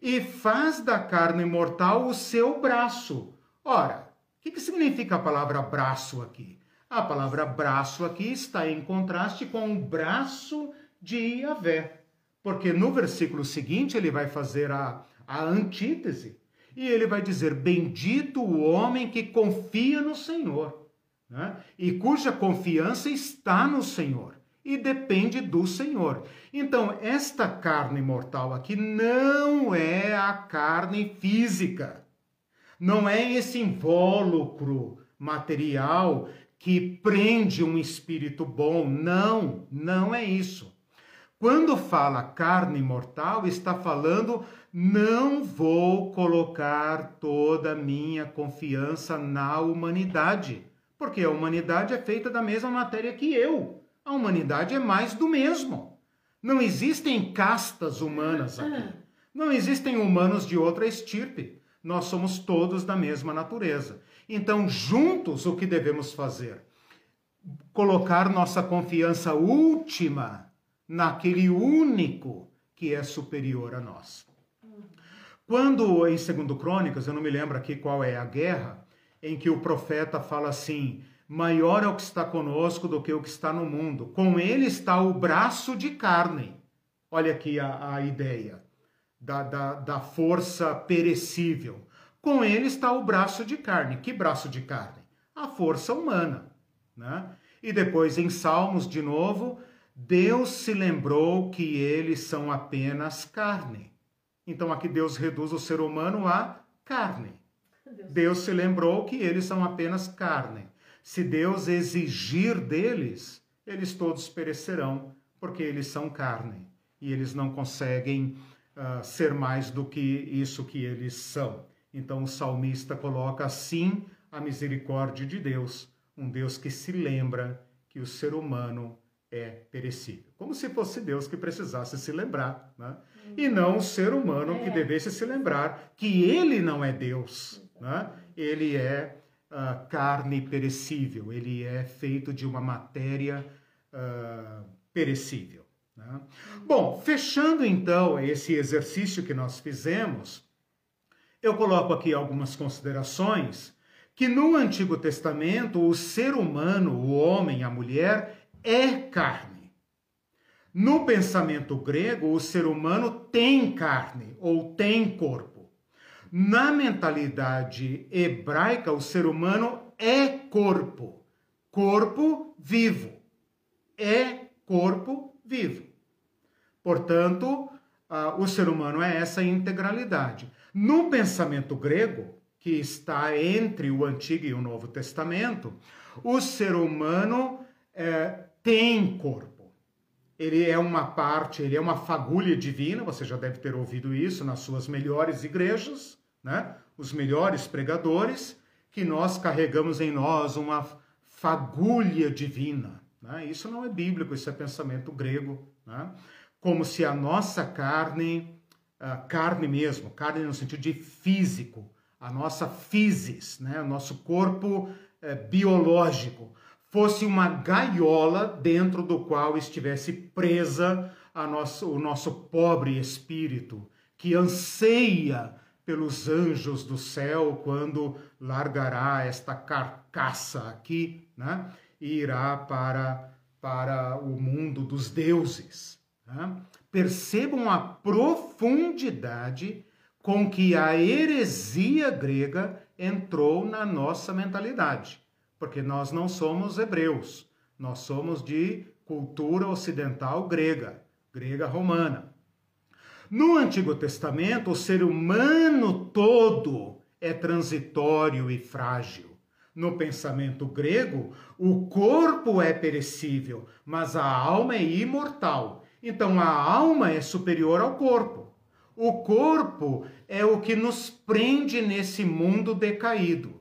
E faz da carne mortal o seu braço. Ora, o que, que significa a palavra braço aqui? A palavra braço aqui está em contraste com o braço de Yahvé. Porque no versículo seguinte ele vai fazer a, a antítese e ele vai dizer: Bendito o homem que confia no Senhor, né? e cuja confiança está no Senhor e depende do Senhor. Então, esta carne mortal aqui não é a carne física, não é esse invólucro material que prende um espírito bom. Não, não é isso. Quando fala carne mortal, está falando não vou colocar toda a minha confiança na humanidade, porque a humanidade é feita da mesma matéria que eu. A humanidade é mais do mesmo. Não existem castas humanas aqui. Não existem humanos de outra estirpe. Nós somos todos da mesma natureza. Então, juntos, o que devemos fazer? Colocar nossa confiança última naquele único que é superior a nós. Quando em Segundo Crônicas, eu não me lembro aqui qual é a guerra, em que o profeta fala assim: maior é o que está conosco do que o que está no mundo. Com ele está o braço de carne. Olha aqui a, a ideia da, da, da força perecível. Com ele está o braço de carne. Que braço de carne? A força humana. Né? E depois em Salmos, de novo, Deus se lembrou que eles são apenas carne. Então aqui Deus reduz o ser humano a carne. Deus, Deus se lembrou que eles são apenas carne. Se Deus exigir deles, eles todos perecerão, porque eles são carne e eles não conseguem uh, ser mais do que isso que eles são. Então o salmista coloca assim a misericórdia de Deus, um Deus que se lembra que o ser humano é perecível. Como se fosse Deus que precisasse se lembrar, né? e não o ser humano que é. devesse se lembrar que ele não é Deus. Né? Ele é uh, carne perecível, ele é feito de uma matéria uh, perecível. Né? Bom, fechando então esse exercício que nós fizemos, eu coloco aqui algumas considerações que no Antigo Testamento o ser humano, o homem, a mulher, é carne. No pensamento grego, o ser humano tem carne ou tem corpo. Na mentalidade hebraica, o ser humano é corpo, corpo vivo. É corpo vivo. Portanto, o ser humano é essa integralidade. No pensamento grego, que está entre o Antigo e o Novo Testamento, o ser humano é, tem corpo. Ele é uma parte, ele é uma fagulha divina, você já deve ter ouvido isso nas suas melhores igrejas, né? Os melhores pregadores, que nós carregamos em nós uma fagulha divina. Né? Isso não é bíblico, isso é pensamento grego. Né? Como se a nossa carne, a carne mesmo, carne no sentido de físico, a nossa physis, né? o nosso corpo é, biológico, fosse uma gaiola dentro do qual estivesse presa nosso, o nosso pobre espírito, que anseia pelos anjos do céu quando largará esta carcaça aqui, né? E irá para, para o mundo dos deuses. Né? Percebam a profundidade com que a heresia grega entrou na nossa mentalidade porque nós não somos hebreus, nós somos de cultura ocidental grega, grega romana. No Antigo Testamento, o ser humano todo é transitório e frágil. No pensamento grego, o corpo é perecível, mas a alma é imortal. Então a alma é superior ao corpo. O corpo é o que nos prende nesse mundo decaído.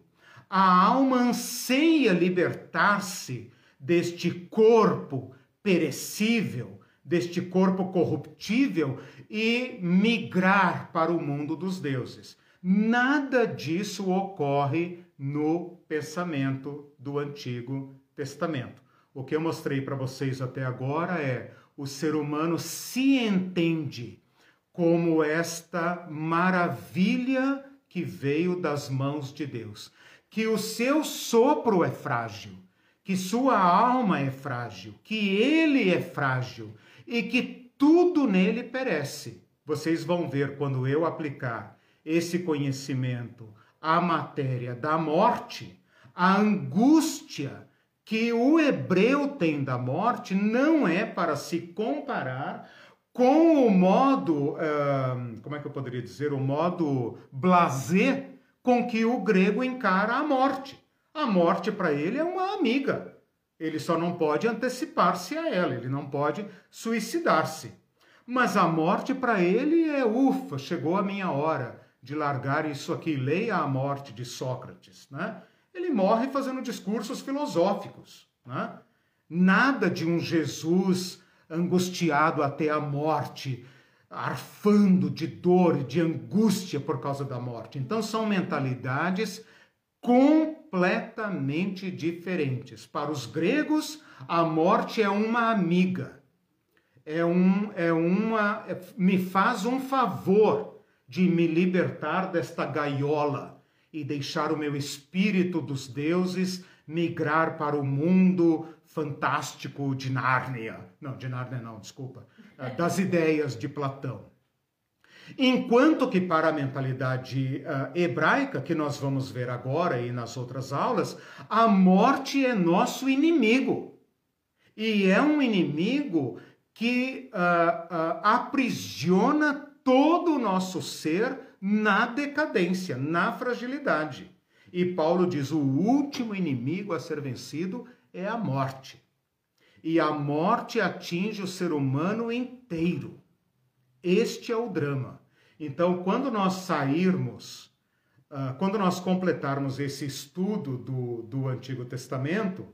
A alma anseia libertar-se deste corpo perecível, deste corpo corruptível e migrar para o mundo dos deuses. Nada disso ocorre no pensamento do Antigo Testamento. O que eu mostrei para vocês até agora é o ser humano se entende como esta maravilha que veio das mãos de Deus, que o seu sopro é frágil, que sua alma é frágil, que ele é frágil e que tudo nele perece. Vocês vão ver quando eu aplicar esse conhecimento à matéria da morte, a angústia que o hebreu tem da morte não é para se comparar com o modo, como é que eu poderia dizer, o modo blazer com que o grego encara a morte. A morte para ele é uma amiga. Ele só não pode antecipar-se a ela, ele não pode suicidar-se. Mas a morte para ele é ufa, chegou a minha hora de largar isso aqui. Leia a morte de Sócrates, né? Ele morre fazendo discursos filosóficos, né? Nada de um Jesus angustiado até a morte, arfando de dor e de angústia por causa da morte. Então são mentalidades completamente diferentes. Para os gregos, a morte é uma amiga. É um é uma é, me faz um favor de me libertar desta gaiola e deixar o meu espírito dos deuses migrar para o mundo fantástico de Nárnia. Não, de Nárnia não, desculpa. Ah, das ideias de Platão. Enquanto que para a mentalidade uh, hebraica, que nós vamos ver agora e nas outras aulas, a morte é nosso inimigo. E é um inimigo que uh, uh, aprisiona todo o nosso ser na decadência, na fragilidade. E Paulo diz: o último inimigo a ser vencido é a morte. E a morte atinge o ser humano inteiro. Este é o drama. Então, quando nós sairmos, uh, quando nós completarmos esse estudo do, do Antigo Testamento,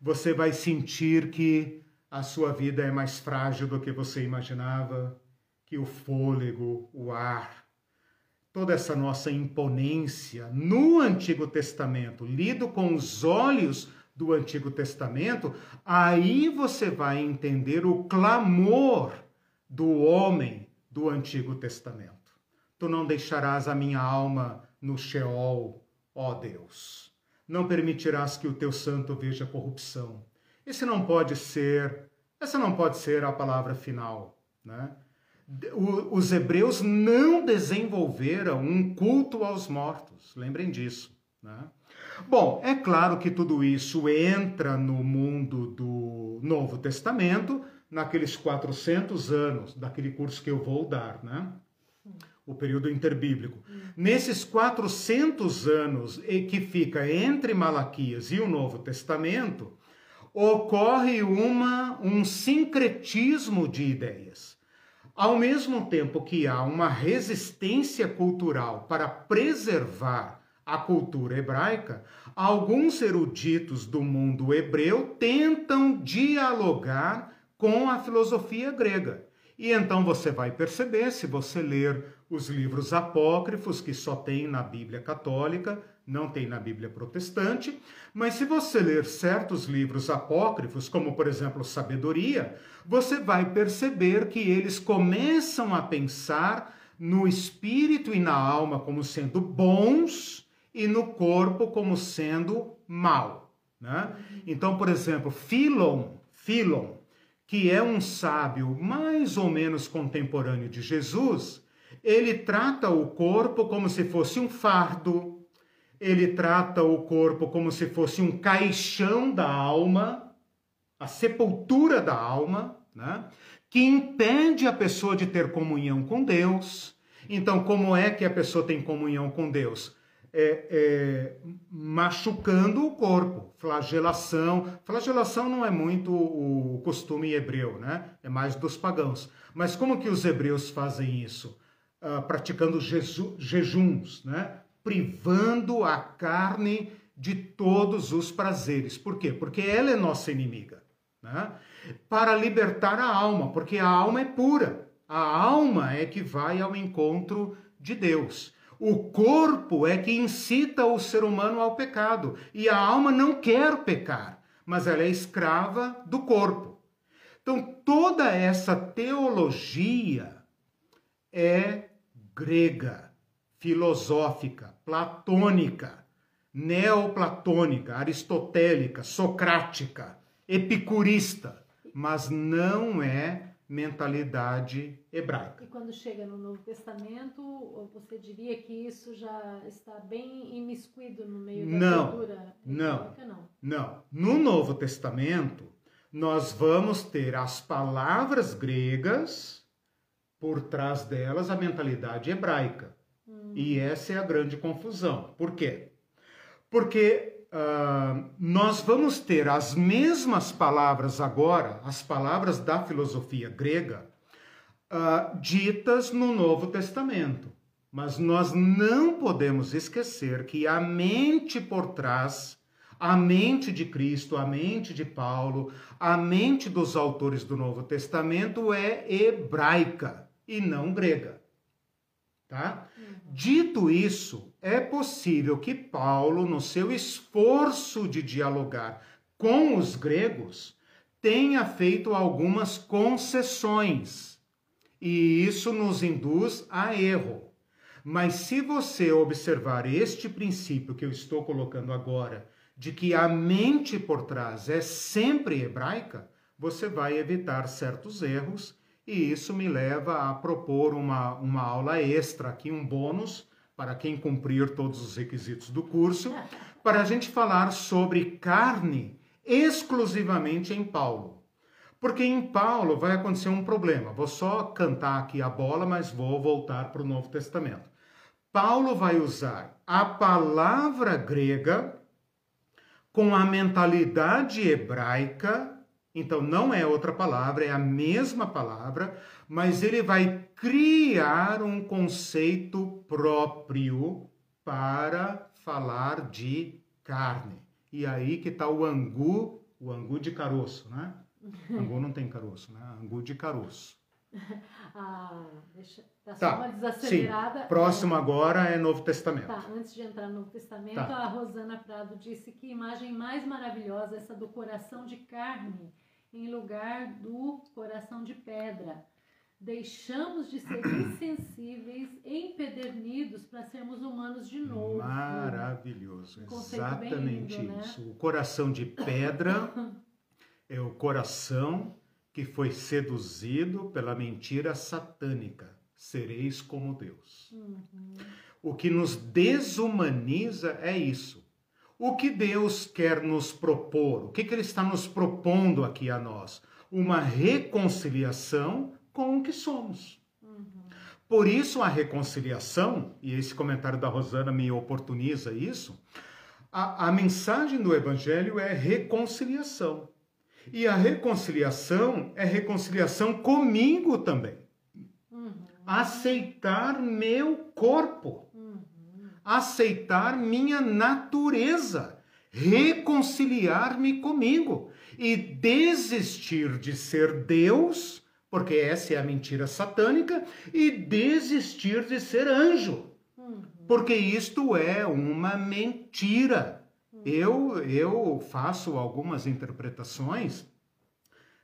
você vai sentir que a sua vida é mais frágil do que você imaginava, que o fôlego, o ar, toda essa nossa imponência no Antigo Testamento, lido com os olhos do Antigo Testamento, aí você vai entender o clamor do homem do Antigo Testamento. Tu não deixarás a minha alma no Sheol, ó Deus. Não permitirás que o teu santo veja corrupção. Esse não pode ser, essa não pode ser a palavra final, né? os hebreus não desenvolveram um culto aos mortos, lembrem disso. Né? Bom, é claro que tudo isso entra no mundo do Novo Testamento, naqueles 400 anos, daquele curso que eu vou dar, né? O período interbíblico. Nesses 400 anos que fica entre Malaquias e o Novo Testamento, ocorre uma, um sincretismo de ideias. Ao mesmo tempo que há uma resistência cultural para preservar a cultura hebraica, alguns eruditos do mundo hebreu tentam dialogar com a filosofia grega. E então você vai perceber, se você ler os livros apócrifos, que só tem na Bíblia católica, não tem na Bíblia protestante, mas se você ler certos livros apócrifos, como por exemplo Sabedoria, você vai perceber que eles começam a pensar no espírito e na alma como sendo bons e no corpo como sendo mal. Né? Então, por exemplo, Philon, Philon, que é um sábio mais ou menos contemporâneo de Jesus, ele trata o corpo como se fosse um fardo, ele trata o corpo como se fosse um caixão da alma, a sepultura da alma, né? que impede a pessoa de ter comunhão com Deus. Então, como é que a pessoa tem comunhão com Deus? é, é, machucando o corpo, flagelação. Flagelação não é muito o costume hebreu, né? É mais dos pagãos. Mas como que os hebreus fazem isso? Uh, praticando jeju, jejuns, né? Privando a carne de todos os prazeres. Por quê? Porque ela é nossa inimiga. Né? Para libertar a alma, porque a alma é pura. A alma é que vai ao encontro de Deus. O corpo é que incita o ser humano ao pecado. E a alma não quer pecar, mas ela é escrava do corpo. Então, toda essa teologia é grega, filosófica, platônica, neoplatônica, aristotélica, socrática, epicurista, mas não é mentalidade hebraica. E quando chega no Novo Testamento, você diria que isso já está bem imiscuído no meio da não, cultura não, não, não. No Novo Testamento, nós vamos ter as palavras gregas, por trás delas a mentalidade hebraica. Hum. E essa é a grande confusão. Por quê? Porque uh, nós vamos ter as mesmas palavras agora, as palavras da filosofia grega, uh, ditas no Novo Testamento. Mas nós não podemos esquecer que a mente por trás, a mente de Cristo, a mente de Paulo, a mente dos autores do Novo Testamento é hebraica e não grega. Tá? Uhum. Dito isso, é possível que Paulo, no seu esforço de dialogar com os gregos, tenha feito algumas concessões. E isso nos induz a erro. Mas se você observar este princípio que eu estou colocando agora, de que a mente por trás é sempre hebraica, você vai evitar certos erros, e isso me leva a propor uma, uma aula extra aqui, um bônus, para quem cumprir todos os requisitos do curso, para a gente falar sobre carne exclusivamente em Paulo. Porque em Paulo vai acontecer um problema. Vou só cantar aqui a bola, mas vou voltar para o Novo Testamento. Paulo vai usar a palavra grega com a mentalidade hebraica então não é outra palavra, é a mesma palavra, mas ele vai criar um conceito próprio para falar de carne. E aí que está o angu, o angu de caroço, né? Angu não tem caroço, né? Angu de caroço. ah, deixa, tá só tá, uma desacelerada. Sim. Próximo agora é Novo Testamento. Tá, antes de entrar no Novo Testamento, tá. a Rosana Prado disse que imagem mais maravilhosa essa do coração de carne em lugar do coração de pedra. Deixamos de ser insensíveis, empedernidos para sermos humanos de novo. Maravilhoso, exatamente lindo, né? isso. Né? O coração de pedra é o coração que foi seduzido pela mentira satânica. Sereis como Deus. Uhum. O que nos desumaniza é isso o que Deus quer nos propor? O que, que Ele está nos propondo aqui a nós? Uma reconciliação com o que somos. Uhum. Por isso, a reconciliação, e esse comentário da Rosana me oportuniza isso, a, a mensagem do Evangelho é reconciliação. E a reconciliação é reconciliação comigo também. Uhum. Aceitar meu corpo aceitar minha natureza, reconciliar-me comigo e desistir de ser Deus, porque essa é a mentira satânica, e desistir de ser anjo, porque isto é uma mentira. Eu, eu faço algumas interpretações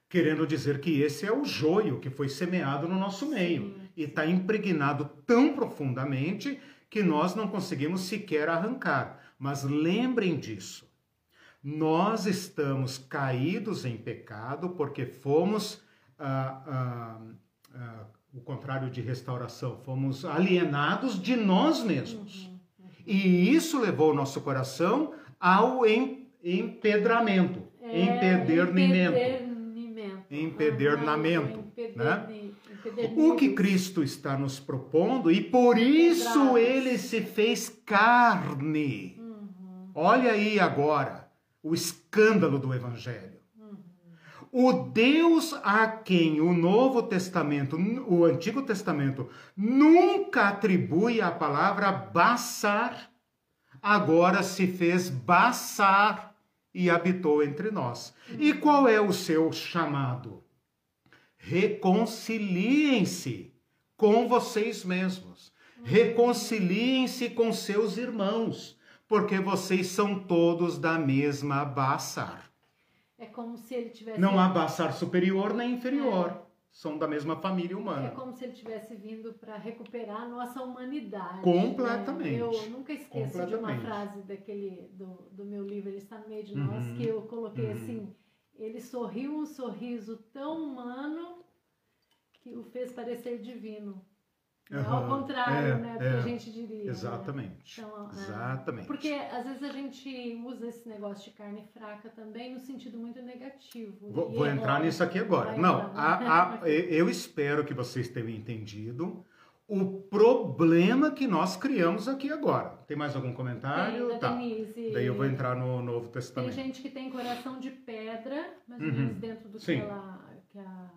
querendo dizer que esse é o joio que foi semeado no nosso meio e está impregnado tão profundamente que nós não conseguimos sequer arrancar. Mas lembrem disso. Nós estamos caídos em pecado porque fomos ah, ah, ah, o contrário de restauração, fomos alienados de nós mesmos. Uhum, uhum. E isso levou o nosso coração ao empedramento, é, empedernimento. empedernamento. Né? O que Cristo está nos propondo, e por isso ele se fez carne. Uhum. Olha aí agora o escândalo do Evangelho. Uhum. O Deus a quem o Novo Testamento, o Antigo Testamento, nunca atribui a palavra baçar, agora se fez baçar e habitou entre nós. E qual é o seu chamado? Reconciliem-se com vocês mesmos. Reconciliem-se com seus irmãos, porque vocês são todos da mesma Bassar. É como se ele tivesse. Não há Bassar superior nem inferior. É são da mesma família humana. É como se ele tivesse vindo para recuperar a nossa humanidade. Né? Completamente. Né? Eu nunca esqueço de uma frase daquele do, do meu livro Ele está no meio de uhum. nós que eu coloquei uhum. assim: ele sorriu um sorriso tão humano que o fez parecer divino. Uhum. Ao contrário, é, né? É, que a gente diria. Né? Exatamente. Né? Então, exatamente. Porque às vezes a gente usa esse negócio de carne fraca também no sentido muito negativo. Vou, vou entrar nisso aqui agora. Não, a, a, eu espero que vocês tenham entendido o problema que nós criamos aqui agora. Tem mais algum comentário? Tem, tá. Denise. Daí eu vou entrar no Novo Testamento. Tem gente que tem coração de pedra, mais ou menos uhum. dentro do que, ela, que a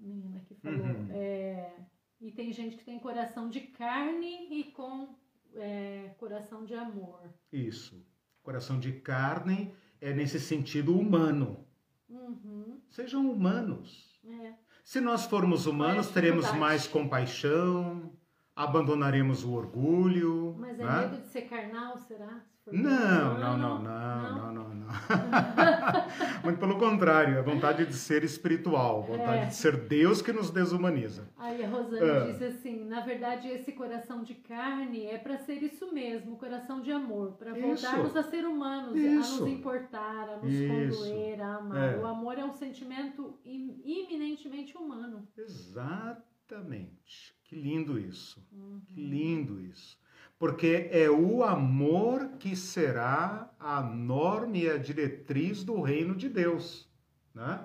menina aqui falou. Uhum. É e tem gente que tem coração de carne e com é, coração de amor. Isso. Coração de carne é nesse sentido humano. Uhum. Sejam humanos. É. Se nós formos humanos, teremos mais compaixão, abandonaremos o orgulho. Mas é né? medo de ser carnal, será? Não, não, não, não, não, não, não. Muito pelo contrário, é vontade de ser espiritual, vontade é. de ser Deus que nos desumaniza. Aí a Rosana é. disse assim: na verdade, esse coração de carne é para ser isso mesmo, coração de amor, para voltarmos a ser humanos, isso. a nos importar, a nos isso. condoer, a amar. É. O amor é um sentimento iminentemente humano. Exatamente. Que lindo isso. Uhum. Que lindo isso porque é o amor que será a norma e a diretriz do reino de Deus. Né?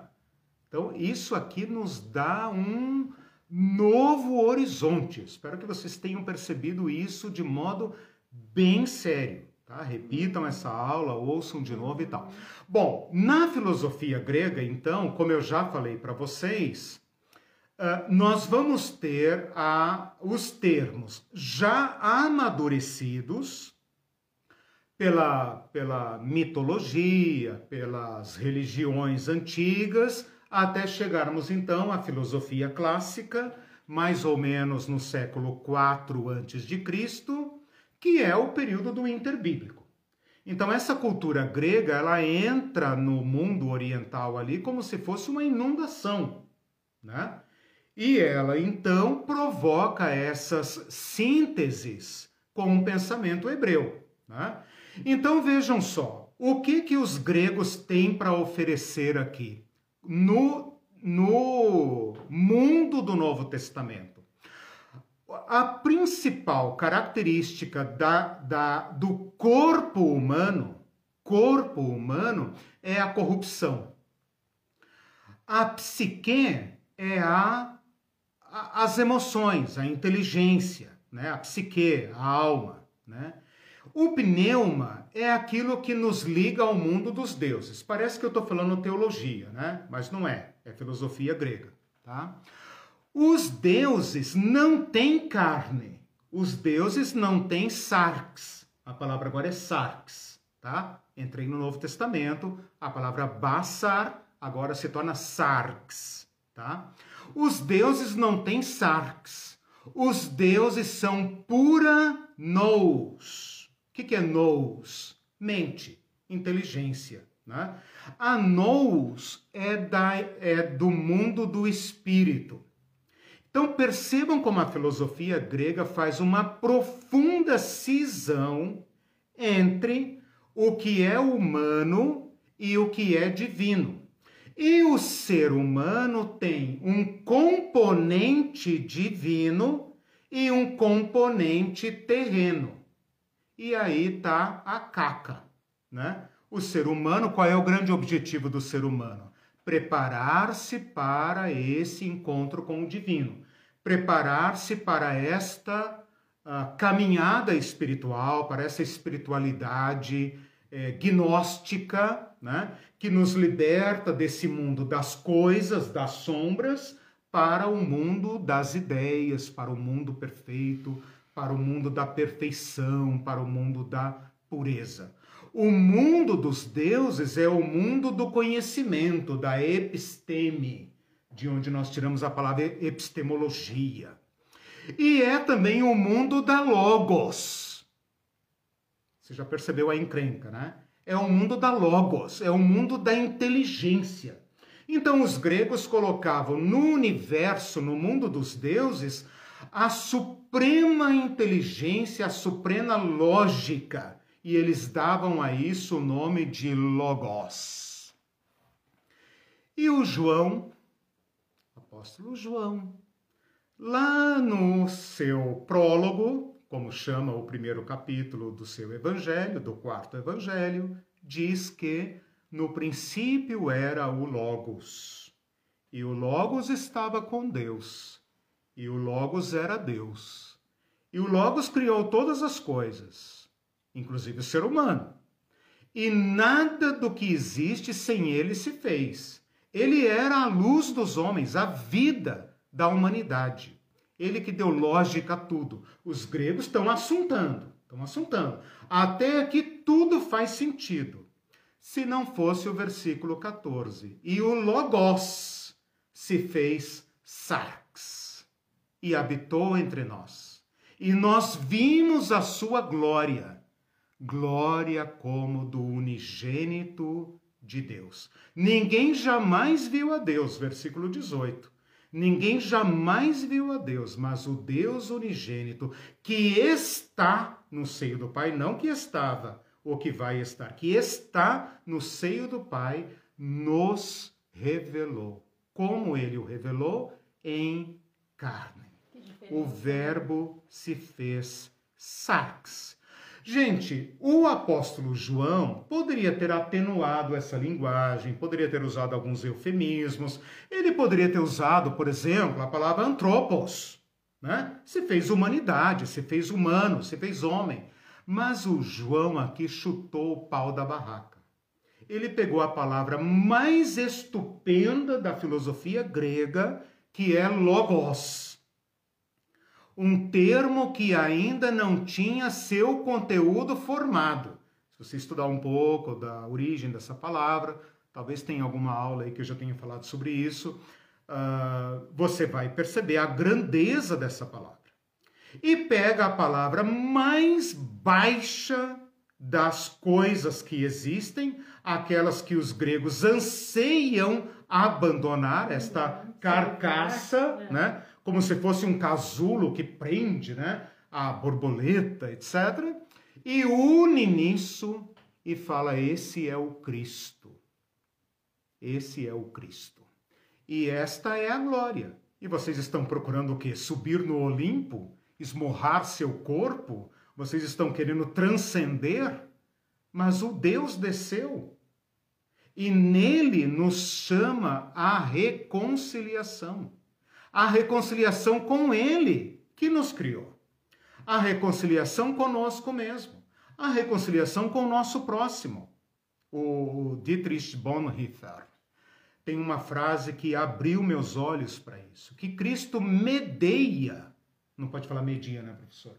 Então, isso aqui nos dá um novo horizonte. Espero que vocês tenham percebido isso de modo bem sério. Tá? Repitam essa aula, ouçam de novo e tal. Bom, na filosofia grega, então, como eu já falei para vocês, nós vamos ter a, os termos já amadurecidos pela, pela mitologia, pelas religiões antigas, até chegarmos então à filosofia clássica, mais ou menos no século IV a.C., que é o período do interbíblico. Então essa cultura grega, ela entra no mundo oriental ali como se fosse uma inundação, né? E ela então provoca essas sínteses com o pensamento hebreu. Né? Então vejam só, o que, que os gregos têm para oferecer aqui no, no mundo do Novo Testamento? A principal característica da, da, do corpo humano, corpo humano, é a corrupção. A psique é a as emoções, a inteligência, né? a psique, a alma. Né? O pneuma é aquilo que nos liga ao mundo dos deuses. Parece que eu estou falando teologia, né? mas não é, é filosofia grega. Tá? Os deuses não têm carne, os deuses não têm sarx. A palavra agora é sarx. Tá? Entrei no Novo Testamento, a palavra basar agora se torna sarx. Tá? Os deuses não têm sarx. Os deuses são pura nous. O que, é nous? Mente, inteligência. Né? A nous é, da, é do mundo do espírito. Então percebam como a filosofia grega faz uma profunda cisão entre o que é humano e o que é divino. E o ser humano tem um componente divino e um componente terreno. E aí tá a caca, né? O ser humano, qual é o grande objetivo do ser humano? preparar-se para esse encontro com o divino, preparar-se para esta uh, caminhada espiritual, para essa espiritualidade eh, gnóstica, né, que nos liberta desse mundo das coisas, das sombras, para o mundo das ideias, para o mundo perfeito, para o mundo da perfeição, para o mundo da pureza. O mundo dos deuses é o mundo do conhecimento, da episteme, de onde nós tiramos a palavra epistemologia. E é também o mundo da logos. Você já percebeu a encrenca, né? É o mundo da logos, é o mundo da inteligência. Então os gregos colocavam no universo, no mundo dos deuses, a suprema inteligência, a suprema lógica e eles davam a isso o nome de Logos. E o João, apóstolo João, lá no seu prólogo, como chama o primeiro capítulo do seu evangelho, do quarto evangelho, diz que no princípio era o Logos, e o Logos estava com Deus, e o Logos era Deus. E o Logos criou todas as coisas inclusive o ser humano. E nada do que existe sem ele se fez. Ele era a luz dos homens, a vida da humanidade. Ele que deu lógica a tudo. Os gregos estão assuntando, estão assuntando, até que tudo faz sentido. Se não fosse o versículo 14. E o Logos se fez sarx e habitou entre nós. E nós vimos a sua glória glória como do unigênito de Deus. Ninguém jamais viu a Deus, versículo 18. Ninguém jamais viu a Deus, mas o Deus unigênito que está no seio do Pai, não que estava ou que vai estar, que está no seio do Pai, nos revelou. Como ele o revelou? Em carne. O Verbo se fez sarx Gente, o apóstolo João poderia ter atenuado essa linguagem, poderia ter usado alguns eufemismos, ele poderia ter usado, por exemplo, a palavra antropos, né? Se fez humanidade, se fez humano, se fez homem. Mas o João aqui chutou o pau da barraca. Ele pegou a palavra mais estupenda da filosofia grega, que é logos um termo que ainda não tinha seu conteúdo formado. Se você estudar um pouco da origem dessa palavra, talvez tenha alguma aula aí que eu já tenha falado sobre isso, uh, você vai perceber a grandeza dessa palavra. E pega a palavra mais baixa das coisas que existem, aquelas que os gregos anseiam abandonar, esta carcaça, né? Como se fosse um casulo que prende né, a borboleta, etc. E une nisso e fala: esse é o Cristo. Esse é o Cristo. E esta é a glória. E vocês estão procurando o quê? Subir no Olimpo? Esmorrar seu corpo? Vocês estão querendo transcender? Mas o Deus desceu. E nele nos chama a reconciliação a reconciliação com Ele, que nos criou, a reconciliação conosco mesmo, a reconciliação com o nosso próximo. O Dietrich Bonhoeffer tem uma frase que abriu meus olhos para isso, que Cristo medeia, não pode falar media, né, professor?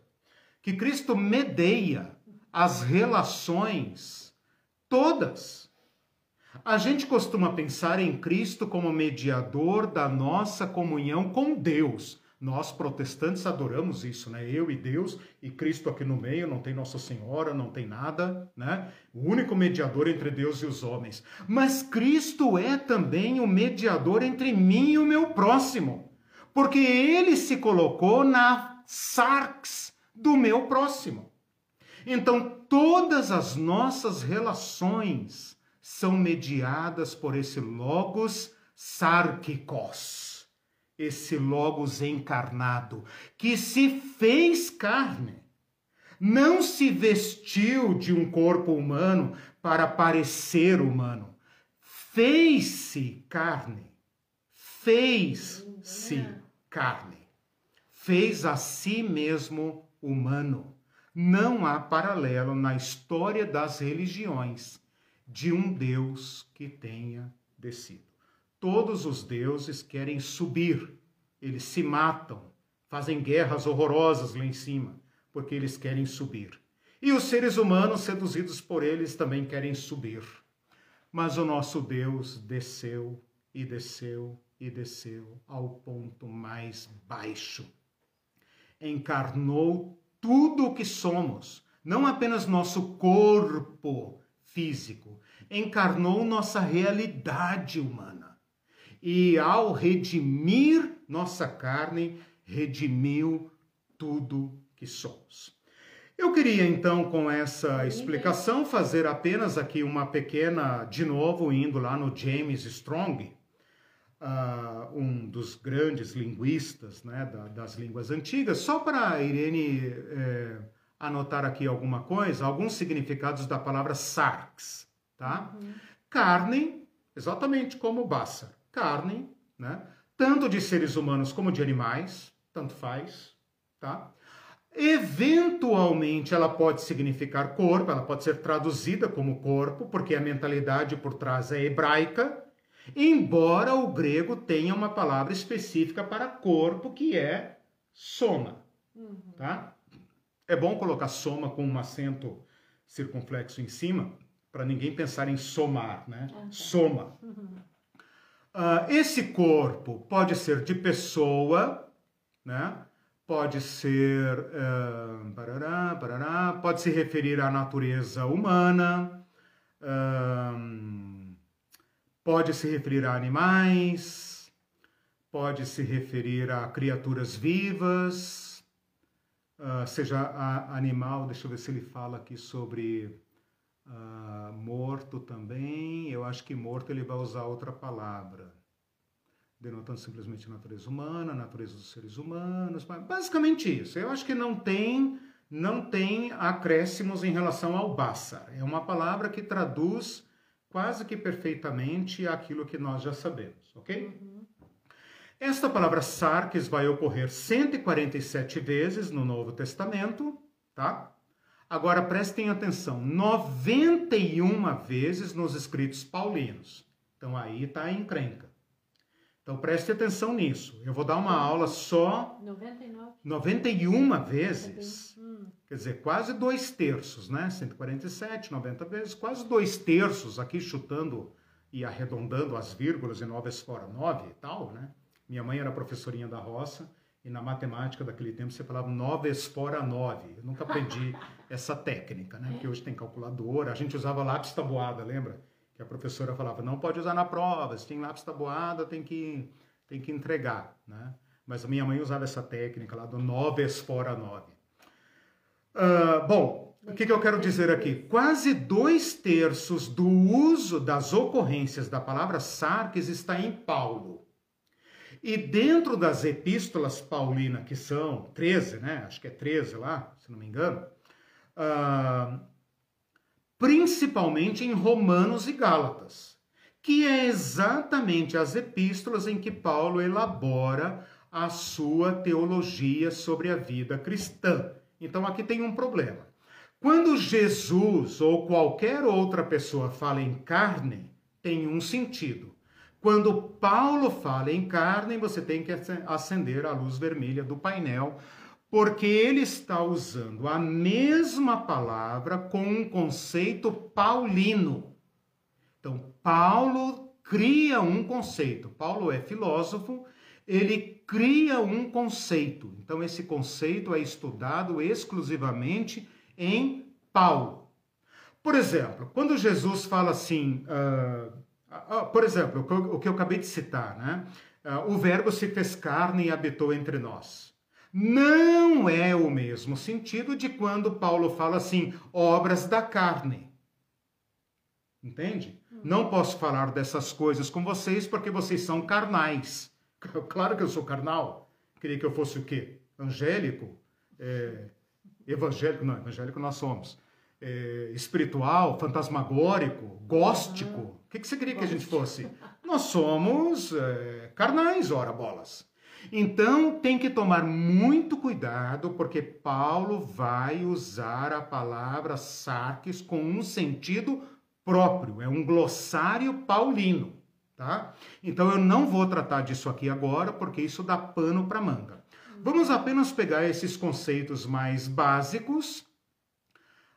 Que Cristo medeia as relações todas a gente costuma pensar em Cristo como mediador da nossa comunhão com Deus. Nós protestantes adoramos isso, né? Eu e Deus e Cristo aqui no meio, não tem Nossa Senhora, não tem nada, né? O único mediador entre Deus e os homens. Mas Cristo é também o mediador entre mim e o meu próximo, porque ele se colocou na sarx do meu próximo. Então, todas as nossas relações são mediadas por esse logos sárquicos, esse logos encarnado, que se fez carne. Não se vestiu de um corpo humano para parecer humano. fez-se carne. Fez-se carne. Fez a si mesmo humano. Não há paralelo na história das religiões de um Deus que tenha descido. Todos os deuses querem subir, eles se matam, fazem guerras horrorosas lá em cima, porque eles querem subir. E os seres humanos, seduzidos por eles, também querem subir. Mas o nosso Deus desceu e desceu e desceu ao ponto mais baixo. Encarnou tudo o que somos, não apenas nosso corpo físico, encarnou nossa realidade humana. E ao redimir nossa carne, redimiu tudo que somos. Eu queria então, com essa explicação, fazer apenas aqui uma pequena, de novo, indo lá no James Strong, uh, um dos grandes linguistas né, da, das línguas antigas, só para a Irene eh, anotar aqui alguma coisa, alguns significados da palavra sarx, tá? Uhum. Carne, exatamente como bassa, carne, né? Tanto de seres humanos como de animais, tanto faz, tá? Eventualmente ela pode significar corpo, ela pode ser traduzida como corpo, porque a mentalidade por trás é hebraica, embora o grego tenha uma palavra específica para corpo que é soma, uhum. tá? É bom colocar soma com um acento circunflexo em cima, para ninguém pensar em somar, né? Uhum. Soma. Uhum. Uh, esse corpo pode ser de pessoa, né? pode ser, uh, barará, barará, pode se referir à natureza humana, uh, pode se referir a animais, pode se referir a criaturas vivas, seja a, animal, deixa eu ver se ele fala aqui sobre morto também, eu acho que morto ele vai usar outra palavra denotando simplesmente a natureza humana, a natureza dos seres humanos, basicamente isso. Eu acho que não tem não tem acréscimos em relação ao Bassa. É uma palavra que traduz quase que perfeitamente aquilo que nós já sabemos, ok? Uhum. Esta palavra sarques vai ocorrer 147 vezes no Novo Testamento, tá? Agora prestem atenção, 91 vezes nos escritos paulinos. Então aí está a encrenca. Então preste atenção nisso. Eu vou dar uma aula só 99. 91 vezes. Hum. Quer dizer, quase dois terços, né? 147, 90 vezes, quase dois terços aqui chutando e arredondando as vírgulas e nove fora nove e tal, né? Minha mãe era professorinha da roça e na matemática daquele tempo você falava nove fora nove. Eu nunca aprendi essa técnica, né? Porque hoje tem calculadora, a gente usava lápis tabuada, lembra? que a professora falava, não pode usar na prova, se tem lápis tabuada, tem que, tem que entregar, né? Mas a minha mãe usava essa técnica lá do noves fora nove. Uh, bom, o que, que eu quero dizer aqui? Quase dois terços do uso das ocorrências da palavra sarques está em Paulo. E dentro das epístolas paulinas, que são 13, né? Acho que é 13 lá, se não me engano. Uh, principalmente em Romanos e Gálatas, que é exatamente as epístolas em que Paulo elabora a sua teologia sobre a vida cristã. Então aqui tem um problema. Quando Jesus ou qualquer outra pessoa fala em carne, tem um sentido. Quando Paulo fala em carne, você tem que acender a luz vermelha do painel, porque ele está usando a mesma palavra com um conceito paulino. Então, Paulo cria um conceito. Paulo é filósofo, ele cria um conceito. Então, esse conceito é estudado exclusivamente em Paulo. Por exemplo, quando Jesus fala assim, uh, uh, por exemplo, o que, eu, o que, eu, acabei de citar, né? Uh, o Verbo se fez carne e habitou entre nós não é o mesmo sentido de quando Paulo fala assim, obras da carne. Entende? Uhum. Não posso falar dessas coisas com vocês porque vocês são carnais. Claro que eu sou carnal. Queria que eu fosse o quê? Angélico? É... Evangélico? Não, evangélico nós somos. é, espiritual, fantasmagórico, góstico. O que, que você queria que a gente fosse? Nós somos é, carnais, ora bolas. Então tem que tomar muito cuidado, porque Paulo vai usar a palavra sarques com um sentido próprio, é um glossário paulino, tá? Então eu não vou tratar disso aqui agora, porque isso dá pano para manga. Vamos apenas pegar esses conceitos mais básicos,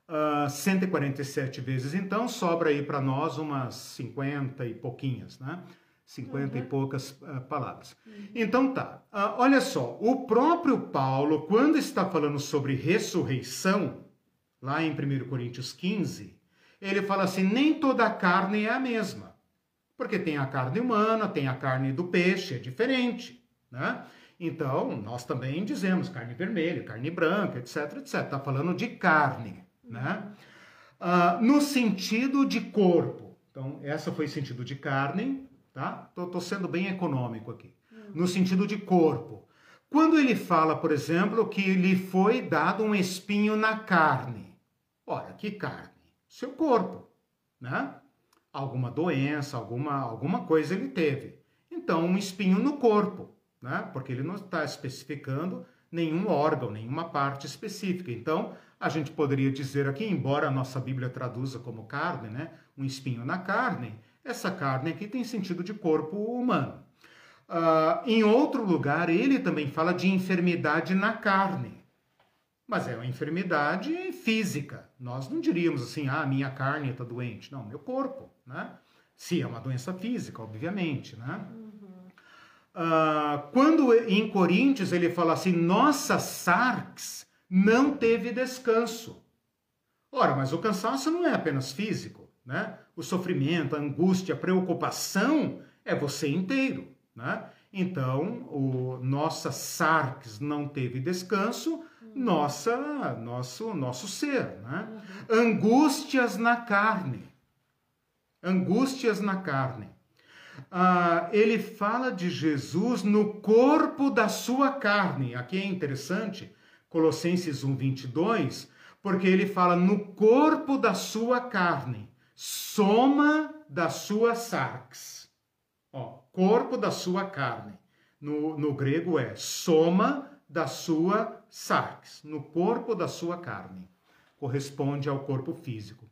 uh, ah, 147 vezes, então sobra aí para nós umas 50 e pouquinhas, né? 50 uhum. e poucas uh, palavras. Uhum. Então tá, uh, olha só, o próprio Paulo, quando está falando sobre ressurreição, lá em 1 Coríntios 15, ele fala assim: nem toda carne é a mesma. Porque tem a carne humana, tem a carne do peixe, é diferente, né? Então, nós também dizemos carne vermelha, carne branca, etc, etc. Está falando de carne, né? Uh, no sentido de corpo. Então, essa foi o sentido de carne, tá? Tô, tô sendo bem econômico aqui. No sentido de corpo. Quando ele fala, por exemplo, que lhe foi dado um espinho na carne. Ora, que carne? seu corpo, né? Alguma doença, alguma, alguma coisa ele teve. Então, um espinho no corpo, né? Porque ele não está especificando nenhum órgão, nenhuma parte específica. Então, a gente poderia dizer aqui, embora a nossa Bíblia traduza como carne, né? Um espinho na carne, essa carne aqui tem sentido de corpo humano. Uh, em outro lugar, ele também fala de enfermidade na carne. Mas é uma enfermidade física. Nós não diríamos assim, ah, minha carne está doente. Não, meu corpo, né? Sim, é uma doença física, obviamente, né? Uh, quando em Coríntios ele fala assim, nossa sarx não teve descanso. Ora, mas o cansaço não é apenas físico, né? O sofrimento, a angústia, a preocupação é você inteiro, né? Então, o nossa sarx não teve descanso, nossa, nosso, nosso ser. Né? Uhum. Angústias na carne. Angústias na carne. Ah, ele fala de Jesus no corpo da sua carne. Aqui é interessante, Colossenses 1, 22, porque ele fala no corpo da sua carne, soma da sua sarx. Ó, corpo da sua carne. No, no grego é soma da sua sarx, no corpo da sua carne. Corresponde ao corpo físico.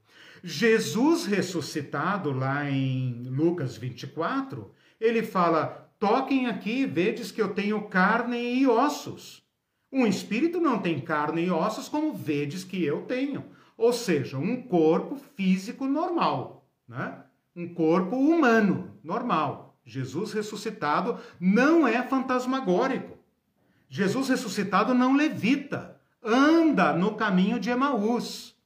Jesus ressuscitado, lá em Lucas 24, ele fala: toquem aqui, vedes que eu tenho carne e ossos. Um espírito não tem carne e ossos, como vedes que eu tenho. Ou seja, um corpo físico normal, né? um corpo humano normal. Jesus ressuscitado não é fantasmagórico. Jesus ressuscitado não levita, anda no caminho de Emaús.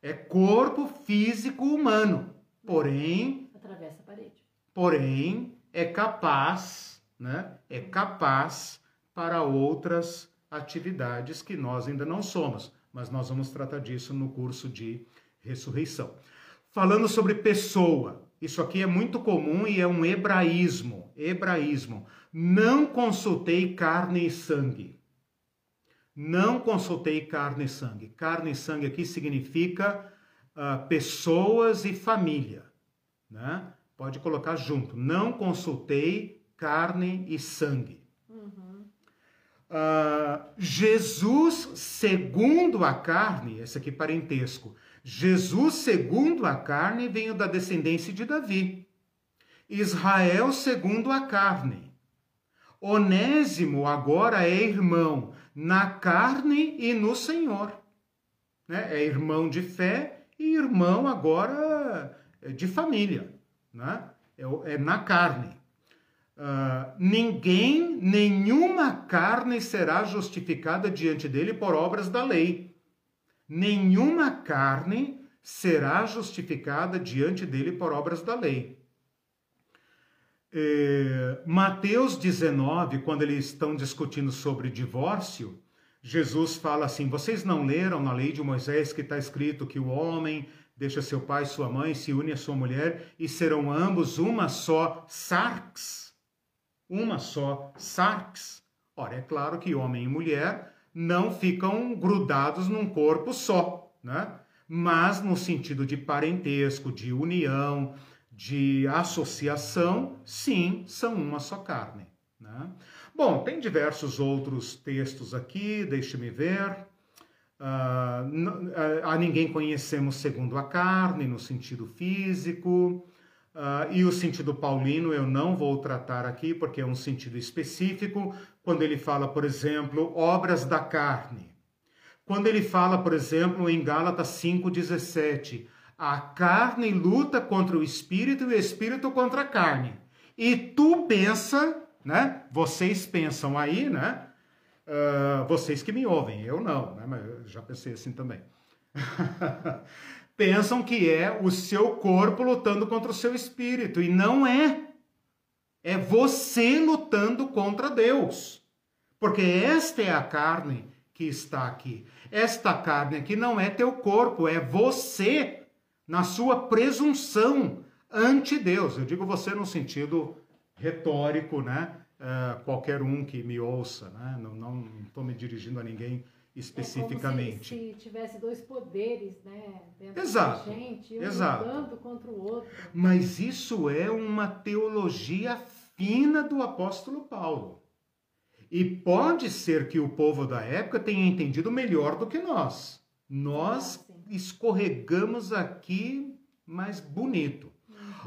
É corpo físico humano, porém. Atravessa a parede. Porém, é capaz, né? É capaz para outras atividades que nós ainda não somos, mas nós vamos tratar disso no curso de ressurreição. Falando sobre pessoa, isso aqui é muito comum e é um hebraísmo. Hebraísmo. Não consultei carne e sangue. Não consultei carne e sangue. Carne e sangue aqui significa uh, pessoas e família. Né? Pode colocar junto. Não consultei carne e sangue. Uh, Jesus, segundo a carne, esse aqui parentesco. Jesus, segundo a carne, veio da descendência de Davi. Israel, segundo a carne. Onésimo agora é irmão na carne e no Senhor. Né? É irmão de fé e irmão agora é, de família. Né? É, é na carne. Uh, ninguém, nenhuma carne será justificada diante dele por obras da lei. Nenhuma carne será justificada diante dele por obras da lei. É, Mateus 19, quando eles estão discutindo sobre divórcio, Jesus fala assim: Vocês não leram na lei de Moisés que está escrito que o homem deixa seu pai e sua mãe, se une à sua mulher e serão ambos uma só sarx? Uma só sarx? Ora, é claro que homem e mulher não ficam grudados num corpo só, né? mas no sentido de parentesco, de união, de associação, sim, são uma só carne. Né? Bom, tem diversos outros textos aqui, deixe-me ver. Uh, a ninguém conhecemos segundo a carne, no sentido físico. Uh, e o sentido paulino eu não vou tratar aqui, porque é um sentido específico, quando ele fala, por exemplo, obras da carne. Quando ele fala, por exemplo, em Gálatas 5,17, a carne luta contra o espírito e o espírito contra a carne. E tu pensa, né? Vocês pensam aí, né? Uh, vocês que me ouvem, eu não, né? Mas eu já pensei assim também. pensam que é o seu corpo lutando contra o seu espírito. E não é. É você lutando contra Deus. Porque esta é a carne que está aqui. Esta carne aqui não é teu corpo, é você na sua presunção ante Deus. Eu digo você no sentido retórico, né? Uh, qualquer um que me ouça, né? Não estou me dirigindo a ninguém especificamente. É se, se, tivesse dois poderes, né, dentro exato, da gente, um exato. lutando contra o outro. Mas isso é uma teologia fina do apóstolo Paulo. E pode ser que o povo da época tenha entendido melhor do que nós. Nós ah, escorregamos aqui mais bonito.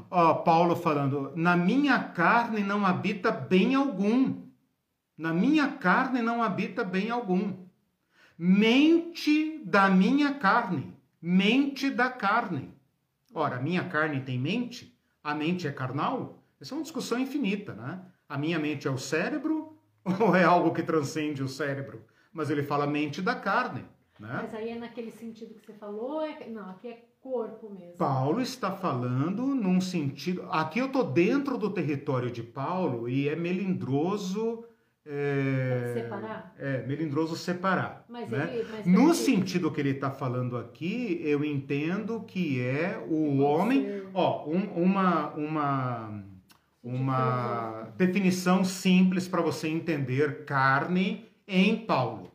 Ó, Paulo falando: na minha carne não habita bem algum. Na minha carne não habita bem algum mente da minha carne, mente da carne. Ora, a minha carne tem mente? A mente é carnal? Essa é uma discussão infinita, né? A minha mente é o cérebro ou é algo que transcende o cérebro? Mas ele fala mente da carne. Né? Mas aí é naquele sentido que você falou, é... não, aqui é corpo mesmo. Paulo está falando num sentido. Aqui eu estou dentro do território de Paulo e é melindroso é, separar? É, melindroso separar. Mas né? ele, mas no sentido que ele está falando aqui, eu entendo que é o homem. Ó, um, uma, uma, uma definição simples para você entender carne em Paulo: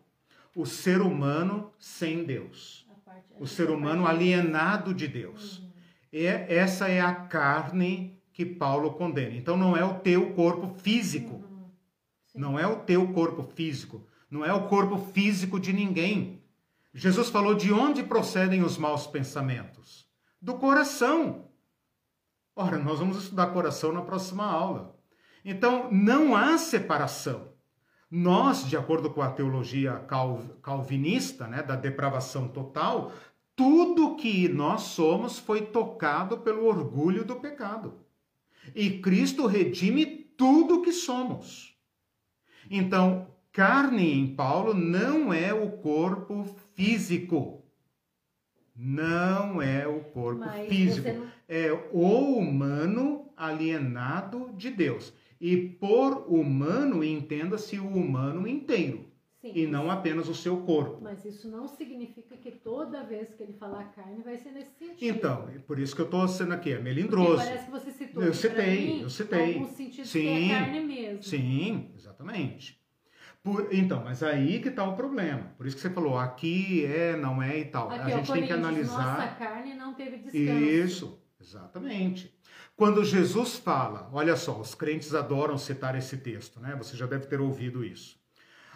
o ser humano sem Deus, o ser humano alienado de Deus. Uhum. É, essa é a carne que Paulo condena. Então não é o teu corpo físico. Não é o teu corpo físico, não é o corpo físico de ninguém. Jesus falou de onde procedem os maus pensamentos? Do coração. Ora, nós vamos estudar coração na próxima aula. Então, não há separação. Nós, de acordo com a teologia calvinista, né, da depravação total, tudo que nós somos foi tocado pelo orgulho do pecado. E Cristo redime tudo que somos. Então, carne em Paulo não é o corpo físico. Não é o corpo Mas físico. Não... É o humano alienado de Deus. E por humano, entenda-se o humano inteiro. Sim, e não apenas o seu corpo. Mas isso não significa que toda vez que ele falar carne vai ser nesse sentido. Então, por isso que eu estou sendo aqui, é melindroso. Porque parece que você citou. Eu citei, mim, eu citei. Algum sentido sim, que é carne mesmo. Sim, exatamente. Por, então, mas aí que está o problema. Por isso que você falou, aqui é, não é e tal. Aqui, a gente tem que analisar. Nossa carne não teve descanso. Isso, exatamente. Quando Jesus fala, olha só, os crentes adoram citar esse texto, né? Você já deve ter ouvido isso.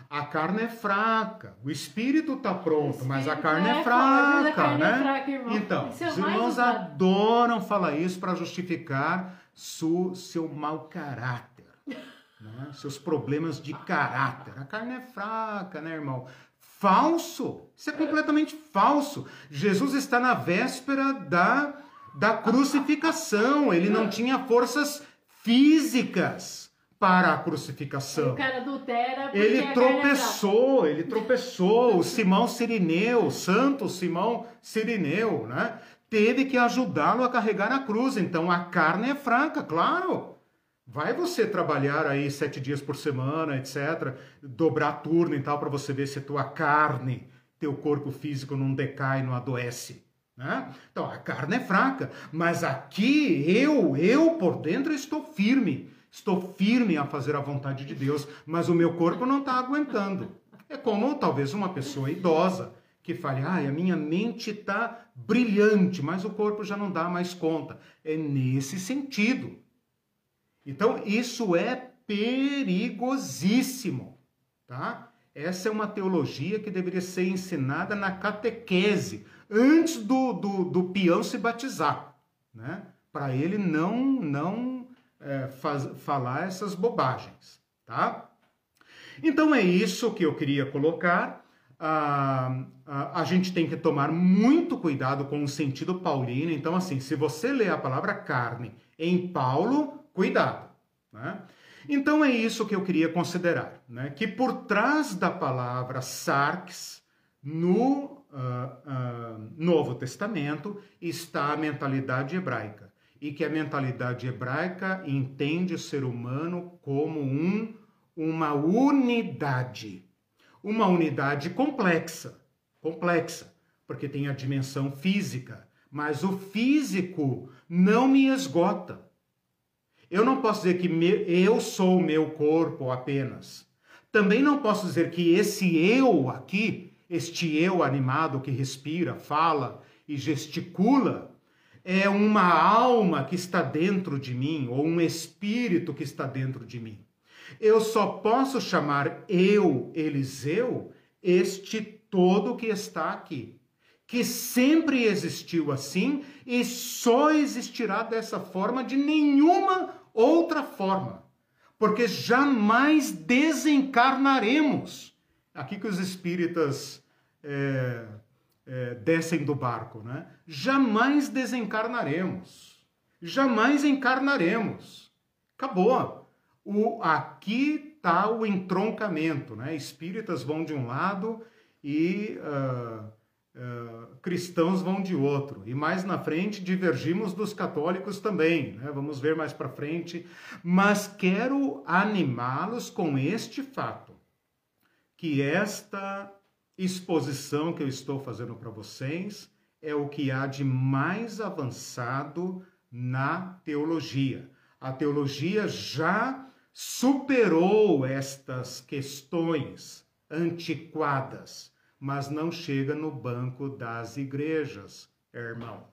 A carne é fraca, o espírito está pronto, mas a carne é, é fraca, carne é né? É fraca, irmão. Então, os irmãos adoram falar isso para justificar su, seu mau caráter né? seus problemas de caráter. A carne é fraca, né, irmão? Falso. Isso é completamente falso. Jesus está na véspera da, da crucificação. Ele não tinha forças físicas para a crucificação. O cara adultera ele é tropeçou, ele tropeçou. O Simão Sirineu, Santo Simão Sirineu, né? Teve que ajudá-lo a carregar a cruz. Então a carne é fraca, claro. Vai você trabalhar aí sete dias por semana, etc., dobrar turno e tal, para você ver se a tua carne, teu corpo físico não decai, não adoece. Né? Então, a carne é fraca, mas aqui eu, eu por dentro estou firme. Estou firme a fazer a vontade de Deus, mas o meu corpo não está aguentando. É como talvez uma pessoa idosa que fale, ah, a minha mente está brilhante, mas o corpo já não dá mais conta. É nesse sentido. Então, isso é perigosíssimo, tá? Essa é uma teologia que deveria ser ensinada na catequese, antes do, do, do peão se batizar, né? Para ele não, não é, faz, falar essas bobagens, tá? Então é isso que eu queria colocar. Ah, a, a gente tem que tomar muito cuidado com o sentido paulino. Então, assim, se você lê a palavra carne em Paulo, cuidado. Né? Então é isso que eu queria considerar, né? que por trás da palavra sarx, no uh, uh, Novo Testamento, está a mentalidade hebraica. E que a mentalidade hebraica entende o ser humano como um, uma unidade. Uma unidade complexa, complexa, porque tem a dimensão física, mas o físico não me esgota. Eu não posso dizer que eu sou o meu corpo apenas. Também não posso dizer que esse eu aqui, este eu animado que respira, fala e gesticula, é uma alma que está dentro de mim ou um espírito que está dentro de mim. Eu só posso chamar eu, Eliseu, este todo que está aqui, que sempre existiu assim e só existirá dessa forma de nenhuma outra forma, porque jamais desencarnaremos. Aqui que os espíritas é, é, descem do barco, né? Jamais desencarnaremos, jamais encarnaremos. Acabou. O, aqui está o entroncamento, né? Espíritas vão de um lado e uh, uh, cristãos vão de outro. E mais na frente divergimos dos católicos também, né? vamos ver mais para frente. Mas quero animá-los com este fato, que esta exposição que eu estou fazendo para vocês é o que há de mais avançado na teologia. A teologia já superou estas questões antiquadas mas não chega no banco das igrejas, irmão.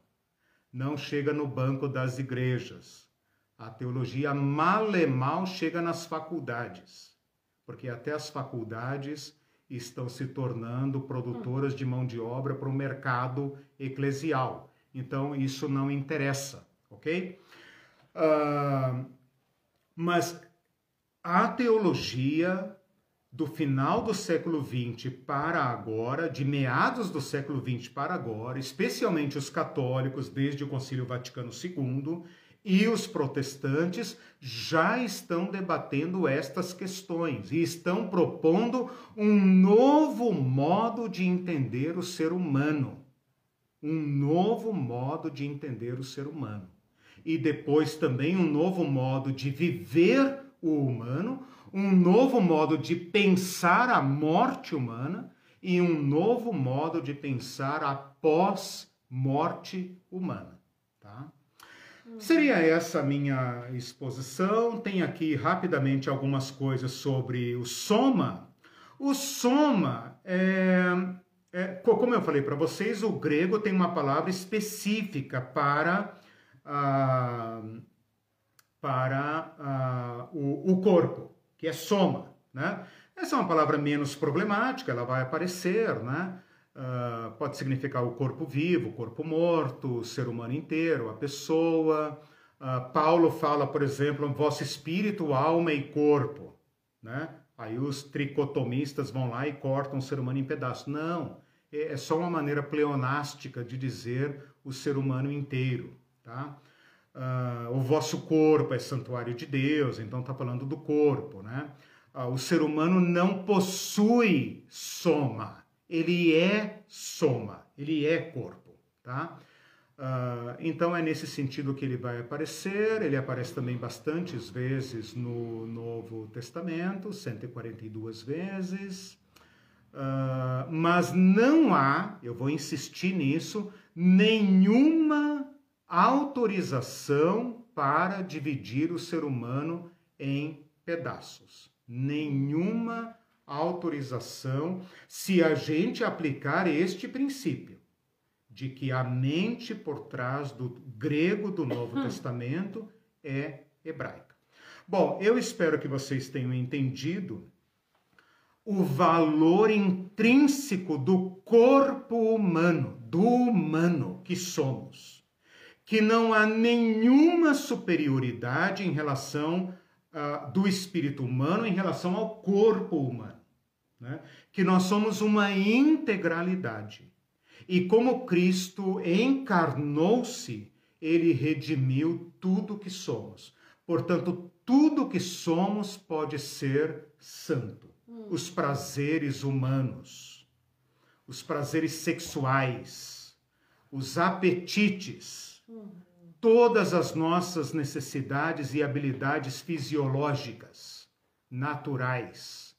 Não chega no banco das igrejas. A teologia mal e mal chega nas faculdades, porque até as faculdades estão se tornando produtoras de mão de obra para o mercado eclesial. Então, isso não interessa, ok? Uh, mas a teologia do final do século XX para agora, de meados do século XX para agora, especialmente os católicos, desde o Concílio Vaticano II, e os protestantes já estão debatendo estas questões e estão propondo um novo modo de entender o ser humano. Um novo modo de entender o ser humano. E depois também um novo modo de viver o humano, um novo modo de pensar a morte humana e um novo modo de pensar a pós-morte humana. Seria essa minha exposição. Tem aqui rapidamente algumas coisas sobre o soma. O soma é, é como eu falei para vocês, o grego tem uma palavra específica para ah, para ah, o, o corpo que é soma, né? Essa é uma palavra menos problemática, ela vai aparecer, né? Uh, pode significar o corpo vivo, o corpo morto, o ser humano inteiro, a pessoa. Uh, Paulo fala, por exemplo, vosso espírito, alma e corpo, né? Aí os tricotomistas vão lá e cortam o ser humano em pedaços. Não, é, é só uma maneira pleonástica de dizer o ser humano inteiro, tá? Uh, o vosso corpo é santuário de Deus, então está falando do corpo, né? O ser humano não possui soma, ele é soma, ele é corpo, tá? Uh, então é nesse sentido que ele vai aparecer, ele aparece também bastantes vezes no Novo Testamento, 142 vezes, mas não há, eu vou insistir nisso, nenhuma autorização para dividir o ser humano em pedaços. Nenhuma autorização se a gente aplicar este princípio de que a mente por trás do grego do Novo hum. Testamento é hebraica. Bom, eu espero que vocês tenham entendido o valor intrínseco do corpo humano, do humano que somos, que não há nenhuma superioridade em relação uh, do espírito humano em relação ao corpo humano, né? que nós somos uma integralidade. E como Cristo encarnou-se, ele redimiu tudo que somos. Portanto, tudo que somos pode ser santo. Hum. Os prazeres humanos, os prazeres sexuais, os apetites, hum. todas as nossas necessidades e habilidades fisiológicas, naturais,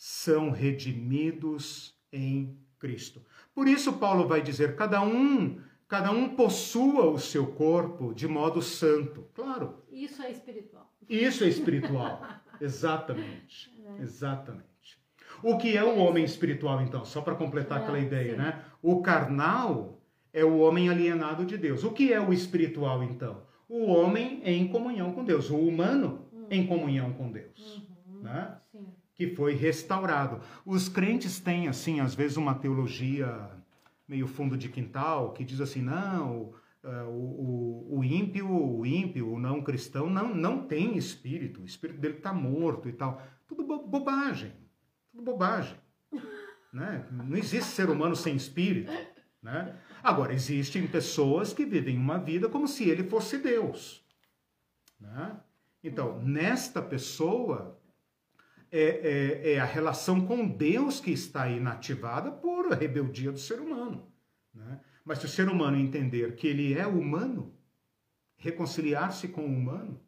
são redimidos em Cristo. Por isso Paulo vai dizer: cada um, cada um possua o seu corpo de modo santo. Claro. Isso é espiritual. Isso é espiritual. Exatamente. É. Exatamente. O que é o homem espiritual, então? Só para completar é, aquela ideia, sim. né? O carnal é o homem alienado de Deus. O que é o espiritual, então? O homem em comunhão com Deus, o humano hum. em comunhão com Deus. Uhum. Né? Que foi restaurado. Os crentes têm, assim, às vezes uma teologia meio fundo de quintal, que diz assim, não, uh, o, o, o, ímpio, o ímpio, o não cristão, não, não tem espírito, o espírito dele está morto e tal. Tudo bo bobagem, tudo bobagem. Né? Não existe ser humano sem espírito. Né? Agora, existem pessoas que vivem uma vida como se ele fosse Deus. Né? Então, nesta pessoa, é, é, é, a relação com Deus que está inativada por rebeldia do ser humano. Né? Mas se o ser humano entender que ele é humano, reconciliar-se com o humano,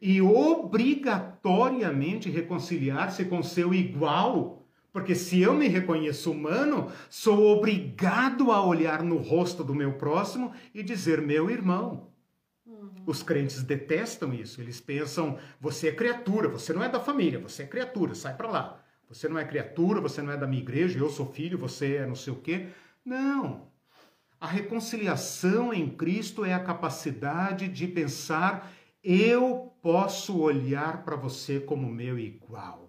e obrigatoriamente reconciliar-se com seu igual, porque se eu me reconheço humano, sou obrigado a olhar no rosto do meu próximo e dizer meu irmão. Os crentes detestam isso. Eles pensam: você é criatura, você não é da família, você é criatura, sai para lá. Você não é criatura, você não é da minha igreja, eu sou filho, você é não sei o quê. Não. A reconciliação em Cristo é a capacidade de pensar: eu posso olhar para você como meu igual.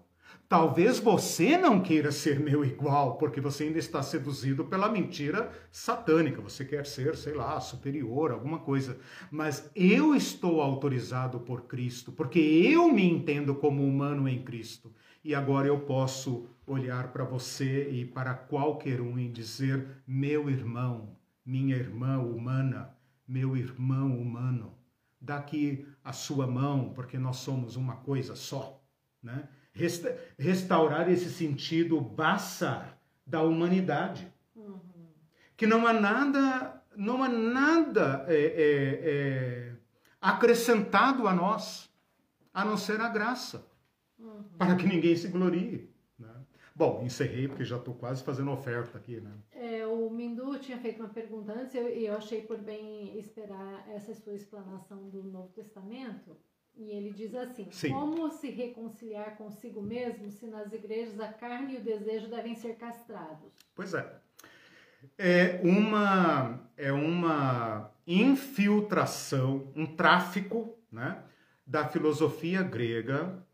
Talvez você não queira ser meu igual, porque você ainda está seduzido pela mentira satânica. Você quer ser, sei lá, superior, alguma coisa. Mas eu estou autorizado por Cristo, porque eu me entendo como humano em Cristo. E agora eu posso olhar para você e para qualquer um e dizer: meu irmão, minha irmã humana, meu irmão humano, dá aqui a sua mão, porque nós somos uma coisa só, né? Resta restaurar esse sentido baçar da humanidade. Uhum. Que não há nada, não há nada é, é, é, acrescentado a nós, a não ser a graça, uhum. para que ninguém se glorie. Né? Bom, encerrei porque já estou quase fazendo oferta aqui, né? É, o Mindu tinha feito uma pergunta antes e eu, eu achei por bem esperar essa sua explanação do Novo Testamento. E ele diz assim: Sim. Como se reconciliar consigo mesmo se nas igrejas a carne e o desejo devem ser castrados? Pois é. É uma, é uma infiltração, um tráfico né, da filosofia grega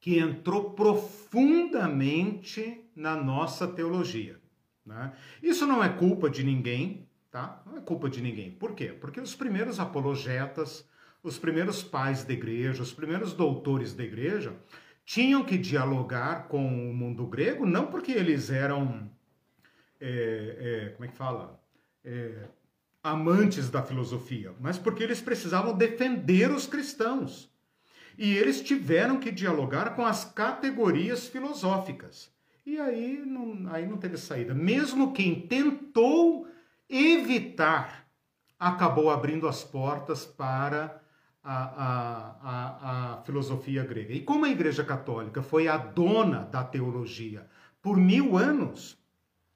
que entrou profundamente na nossa teologia. Né? Isso não é culpa de ninguém, tá? Não é culpa de ninguém. Por quê? Porque os primeiros apologetas os primeiros pais da igreja, os primeiros doutores da igreja, tinham que dialogar com o mundo grego, não porque eles eram, é, é, como é que fala, é, amantes da filosofia, mas porque eles precisavam defender os cristãos. E eles tiveram que dialogar com as categorias filosóficas. E aí não, aí não teve saída. Mesmo quem tentou evitar, acabou abrindo as portas para a, a, a, filosofia grega. E como a Igreja Católica foi a dona da teologia por mil anos,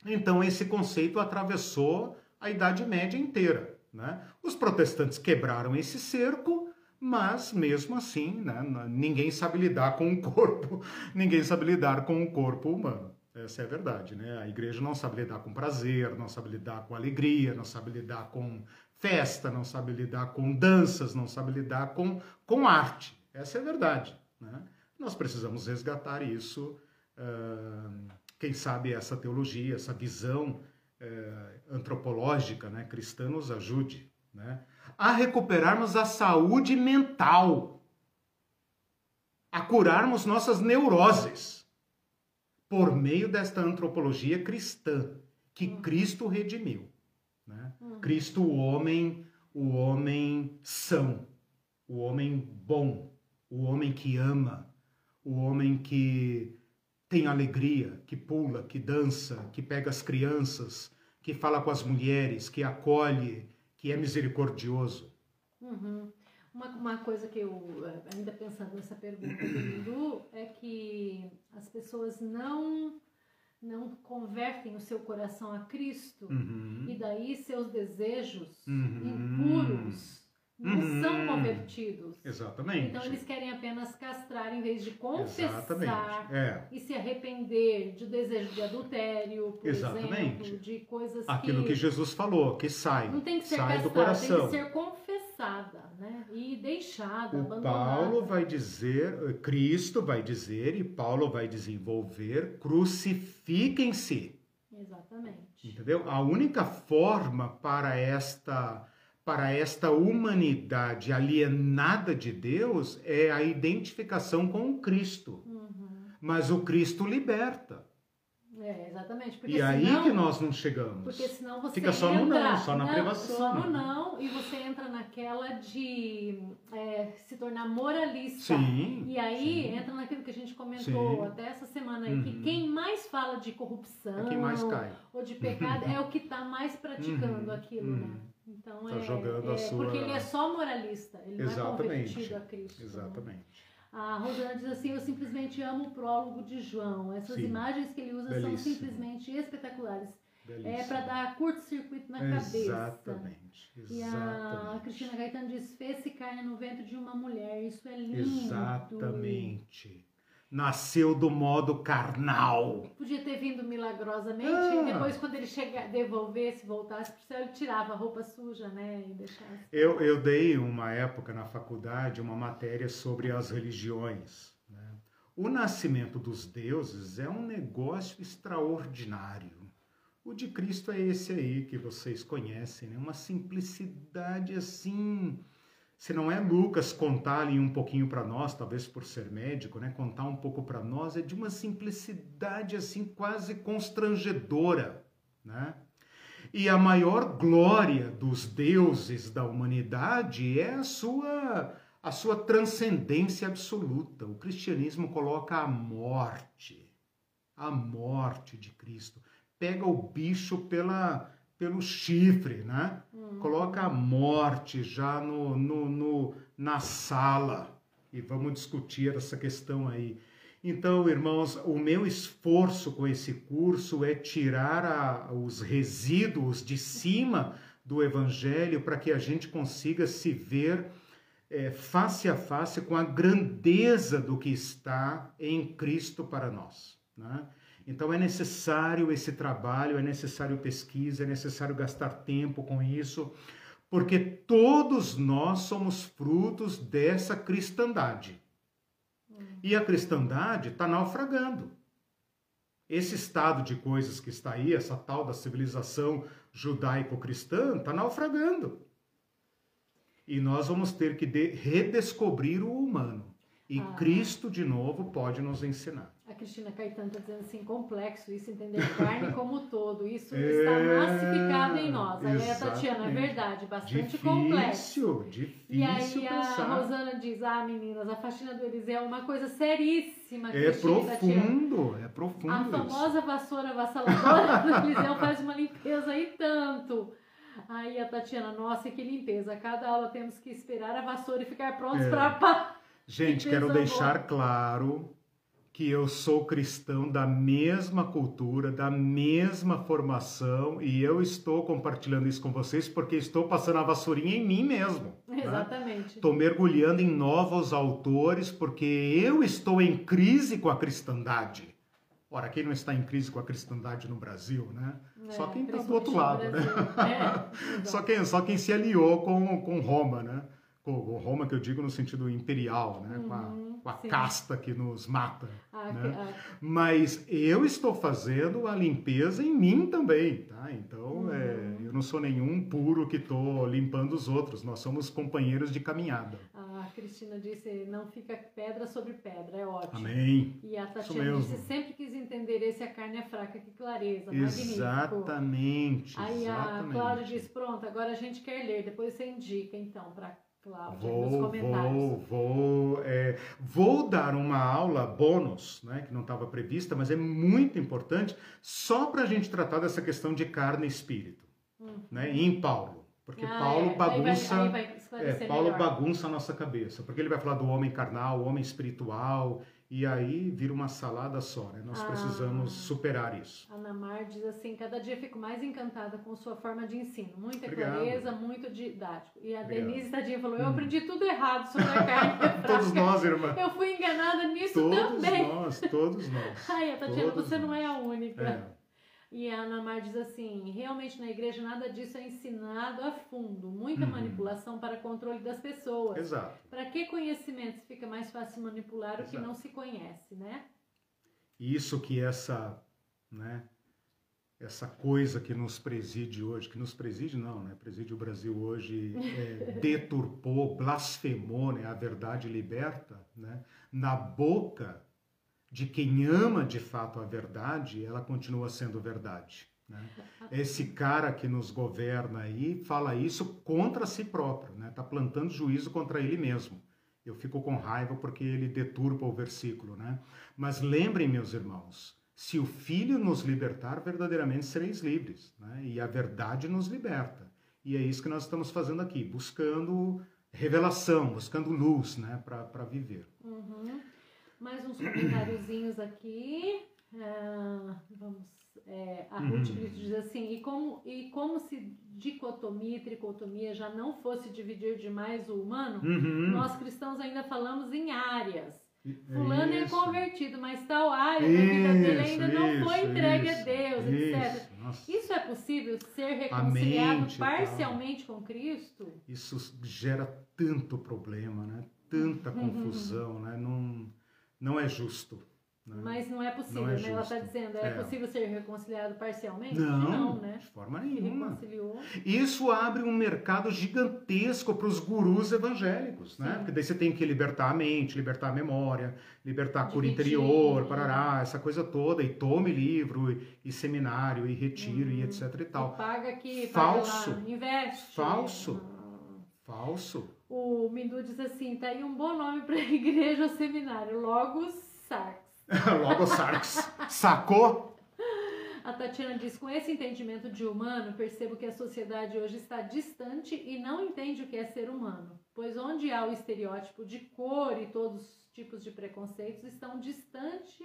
então esse conceito atravessou a Idade Média inteira. Né? Os protestantes quebraram esse cerco, mas mesmo assim, né, ninguém sabe lidar com o corpo, ninguém sabe lidar com o corpo humano. Essa é a verdade, né? A igreja não sabe lidar com prazer, não sabe lidar com alegria, não sabe lidar com festa, não sabe lidar com danças, não sabe lidar com, com arte. Essa é a verdade, né? Nós precisamos resgatar isso, uh, quem sabe essa teologia, essa visão uh, antropológica, né, cristã nos ajude, né? a recuperarmos a saúde mental, a curarmos nossas neuroses por meio desta antropologia cristã que uhum. Cristo redimiu. Né? Uhum. Cristo, o homem, o homem são, o homem bom, o homem que ama, o homem que tem alegria, que pula, que dança, que pega as crianças, que fala com as mulheres, que acolhe, que é misericordioso. Uhum. Uma, uma coisa que eu, eh, ainda pensando nessa pergunta do Lindu, é que as pessoas não não convertem o seu coração a Cristo uhum. e daí seus desejos uhum. impuros não uhum. são convertidos. Exatamente. Então eles querem apenas castrar em vez de confessar é. e se arrepender de desejo de adultério, por Exatamente. exemplo, de coisas Aquilo que... que Jesus falou, que sai. Não tem que ser sai castrado, do coração. tem que ser confessada, né? E deixada, o abandonada. Paulo vai dizer, Cristo vai dizer e Paulo vai desenvolver, crucifiquem-se. Exatamente. Entendeu? A única forma para esta para esta humanidade alienada de Deus é a identificação com o Cristo. Uhum. Mas o Cristo liberta. É, exatamente. Porque e senão, aí que nós não chegamos. Porque senão você Fica só entra, no não, só na não, privação. Só no não, e você entra naquela de é, se tornar moralista. Sim. E aí sim. entra naquilo que a gente comentou sim. até essa semana aí, uhum. que quem mais fala de corrupção é quem mais cai. ou de pecado é o que está mais praticando uhum. aquilo, né? uhum. Então tá é, jogando é, a sua... porque ele é só moralista, ele Exatamente. não é convertido a Cristo. Né? Exatamente. Né? A Rosana diz assim: Eu simplesmente amo o prólogo de João. Essas Sim. imagens que ele usa Belíssimo. são simplesmente espetaculares. É Belíssimo. É para dar curto-circuito na cabeça. Exatamente. E a Cristina Gaetano diz: Fez-se carne no ventre de uma mulher. Isso é lindo. Exatamente nasceu do modo carnal. Podia ter vindo milagrosamente ah. e depois quando ele chegar, devolvesse, voltasse para o céu, ele tirava a roupa suja, né, e deixasse. Eu, eu dei uma época na faculdade uma matéria sobre as religiões. Né? O nascimento dos deuses é um negócio extraordinário. O de Cristo é esse aí que vocês conhecem, né? Uma simplicidade assim se não é Lucas contar um pouquinho para nós, talvez por ser médico, né, contar um pouco para nós, é de uma simplicidade assim quase constrangedora, né? E a maior glória dos deuses da humanidade é a sua a sua transcendência absoluta. O cristianismo coloca a morte, a morte de Cristo. Pega o bicho pela pelo chifre, né? Hum. Coloca a morte já no, no, no, na sala e vamos discutir essa questão aí. Então, irmãos, o meu esforço com esse curso é tirar a, os resíduos de cima do Evangelho para que a gente consiga se ver é, face a face com a grandeza do que está em Cristo para nós. Né? Então é necessário esse trabalho, é necessário pesquisa, é necessário gastar tempo com isso, porque todos nós somos frutos dessa cristandade. E a cristandade está naufragando. Esse estado de coisas que está aí, essa tal da civilização judaico-cristã, está naufragando. E nós vamos ter que redescobrir o humano. E ah. Cristo, de novo, pode nos ensinar. A Cristina Caetano está dizendo assim, complexo isso, entender carne como todo. Isso é, está massificado em nós. Aí a Tatiana, é verdade, bastante difícil, complexo. Difícil, E aí a Rosana diz, ah, meninas, a faxina do Eliseu é uma coisa seríssima. É profundo, é profundo. A famosa isso. vassoura vassaladora do Eliseu faz uma limpeza e tanto. Aí a Tatiana, nossa, que limpeza. Cada aula temos que esperar a vassoura e ficar prontos é. para Gente, quero deixar claro que eu sou cristão da mesma cultura, da mesma formação e eu estou compartilhando isso com vocês porque estou passando a vassourinha em mim mesmo. Né? Exatamente. Estou né? mergulhando em novos autores porque eu estou em crise com a cristandade. Ora, quem não está em crise com a cristandade no Brasil, né? É, só quem está do outro lado, né? É, só, quem, só quem se aliou com, com Roma, né? Com Roma que eu digo no sentido imperial, né? Uhum. A Sim. casta que nos mata. Ah, né? ah. Mas eu estou fazendo a limpeza em mim também, tá? Então uhum. é, eu não sou nenhum puro que estou limpando os outros. Nós somos companheiros de caminhada. A Cristina disse: não fica pedra sobre pedra, é ótimo. Amém. E a Tatiana disse: sempre quis entender esse a carne é fraca, que clareza, Exatamente. Magnífico. Aí exatamente. a Cláudia disse: pronto, agora a gente quer ler, depois você indica então para Cláudia, vou. Vou, vou, é, vou dar uma aula bônus, né, que não estava prevista, mas é muito importante, só para a gente tratar dessa questão de carne e espírito, uhum. né, em Paulo. Porque ah, Paulo é. bagunça, aí vai, aí vai é, Paulo melhor. bagunça a nossa cabeça, porque ele vai falar do homem carnal, o homem espiritual, e aí vira uma salada só, né? Nós ah, precisamos superar isso. Ana Mar diz assim: cada dia fico mais encantada com sua forma de ensino. Muita Obrigado. clareza, muito didático. E a Obrigado. Denise Tadinha falou: eu hum. aprendi tudo errado sobre a carne. todos nós, irmã. Eu fui enganada nisso todos também. Todos nós, todos nós. Ai, a Tatiana, todos você nós. não é a única. É. E a Ana Mar diz assim: realmente na igreja nada disso é ensinado a fundo. Muita uhum. manipulação para controle das pessoas. Exato. Para que conhecimento fica mais fácil manipular Exato. o que não se conhece, né? Isso que essa, né? Essa coisa que nos preside hoje, que nos preside não, né? Preside o Brasil hoje, é, deturpou, blasfemou, né? A verdade liberta, né? Na boca de quem ama de fato a verdade, ela continua sendo verdade. Né? Esse cara que nos governa aí fala isso contra si próprio, está né? Tá plantando juízo contra ele mesmo. Eu fico com raiva porque ele deturpa o versículo. Né? Mas lembrem, meus irmãos, se o Filho nos libertar, verdadeiramente sereis livres. Né? E a verdade nos liberta. E é isso que nós estamos fazendo aqui, buscando revelação, buscando luz né? para viver. Uhum. Mais uns comentáriozinhos aqui. Uh, vamos. É, a Ruth uhum. diz assim: e como, e como se dicotomia e tricotomia já não fosse dividir demais o humano, uhum. nós cristãos ainda falamos em áreas. Fulano é isso. é convertido, mas tal área da vida dele ainda isso, não foi entregue isso, a Deus, etc. Nossa. Isso é possível ser reconciliado mente, parcialmente tá. com Cristo? Isso gera tanto problema, né? Tanta uhum. confusão, né? Não não é justo. Né? Mas não é possível, não é né? Ela está dizendo, é, é, possível ser reconciliado parcialmente? Não, não né? de forma nenhuma. Isso abre um mercado gigantesco para os gurus evangélicos, né? Porque daí você tem que libertar a mente, libertar a memória, libertar a cura interior, parará, essa coisa toda, e tome livro, e, e seminário, e retiro, e etc e tal. E paga aqui, Falso. Paga lá, investe. Falso. Ah. Falso. O Mindu diz assim: tá aí um bom nome para igreja ou seminário, Logos Sarx. Logos Sarx. Sacou? A Tatiana diz: com esse entendimento de humano, percebo que a sociedade hoje está distante e não entende o que é ser humano, pois onde há o estereótipo de cor e todos os tipos de preconceitos estão distante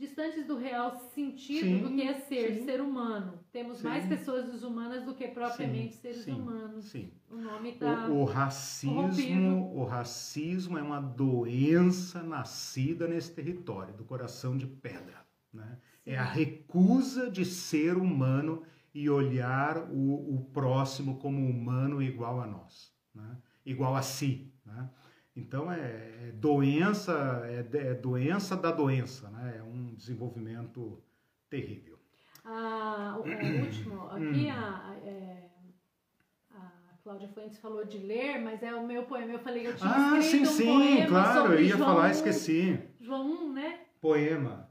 distantes do real sentido sim, do que é ser, sim. ser humano. Temos sim. mais pessoas desumanas do que propriamente seres humanos. Sim. O nome tá o, o racismo, o racismo é uma doença nascida nesse território do coração de pedra, né? É a recusa de ser humano e olhar o, o próximo como humano igual a nós, né? igual a si. Né? Então é, é doença, é, é, doença da doença, né? É um desenvolvimento terrível. Ah, o, o último, aqui hum. a, é, a Cláudia Fuentes falou de ler, mas é o meu poema. Eu falei que eu tinha ah, escrito sim, um sim, claro, eu ia João falar, esqueci. João 1, né? Poema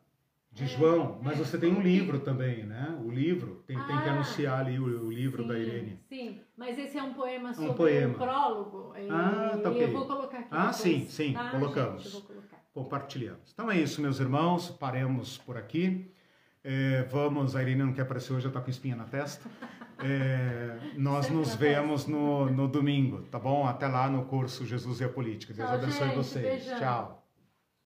de é, João, mas é, você tem um livro também, né? O livro, tem, ah, tem que ah, anunciar ali o, o livro sim, da Irene. Sim, mas esse é um poema sobre um, poema. um prólogo. E, ah, tá ok. eu vou colocar aqui. Ah, depois, sim, sim, tá, colocamos. Gente, Compartilhamos. Então é isso, meus irmãos, paremos por aqui. É, vamos, a Irene não quer aparecer hoje, já está com espinha na testa. É, nós nos vemos no, no domingo, tá bom? Até lá no curso Jesus e a Política. Deus Tchau, abençoe gente, vocês. Beijão. Tchau.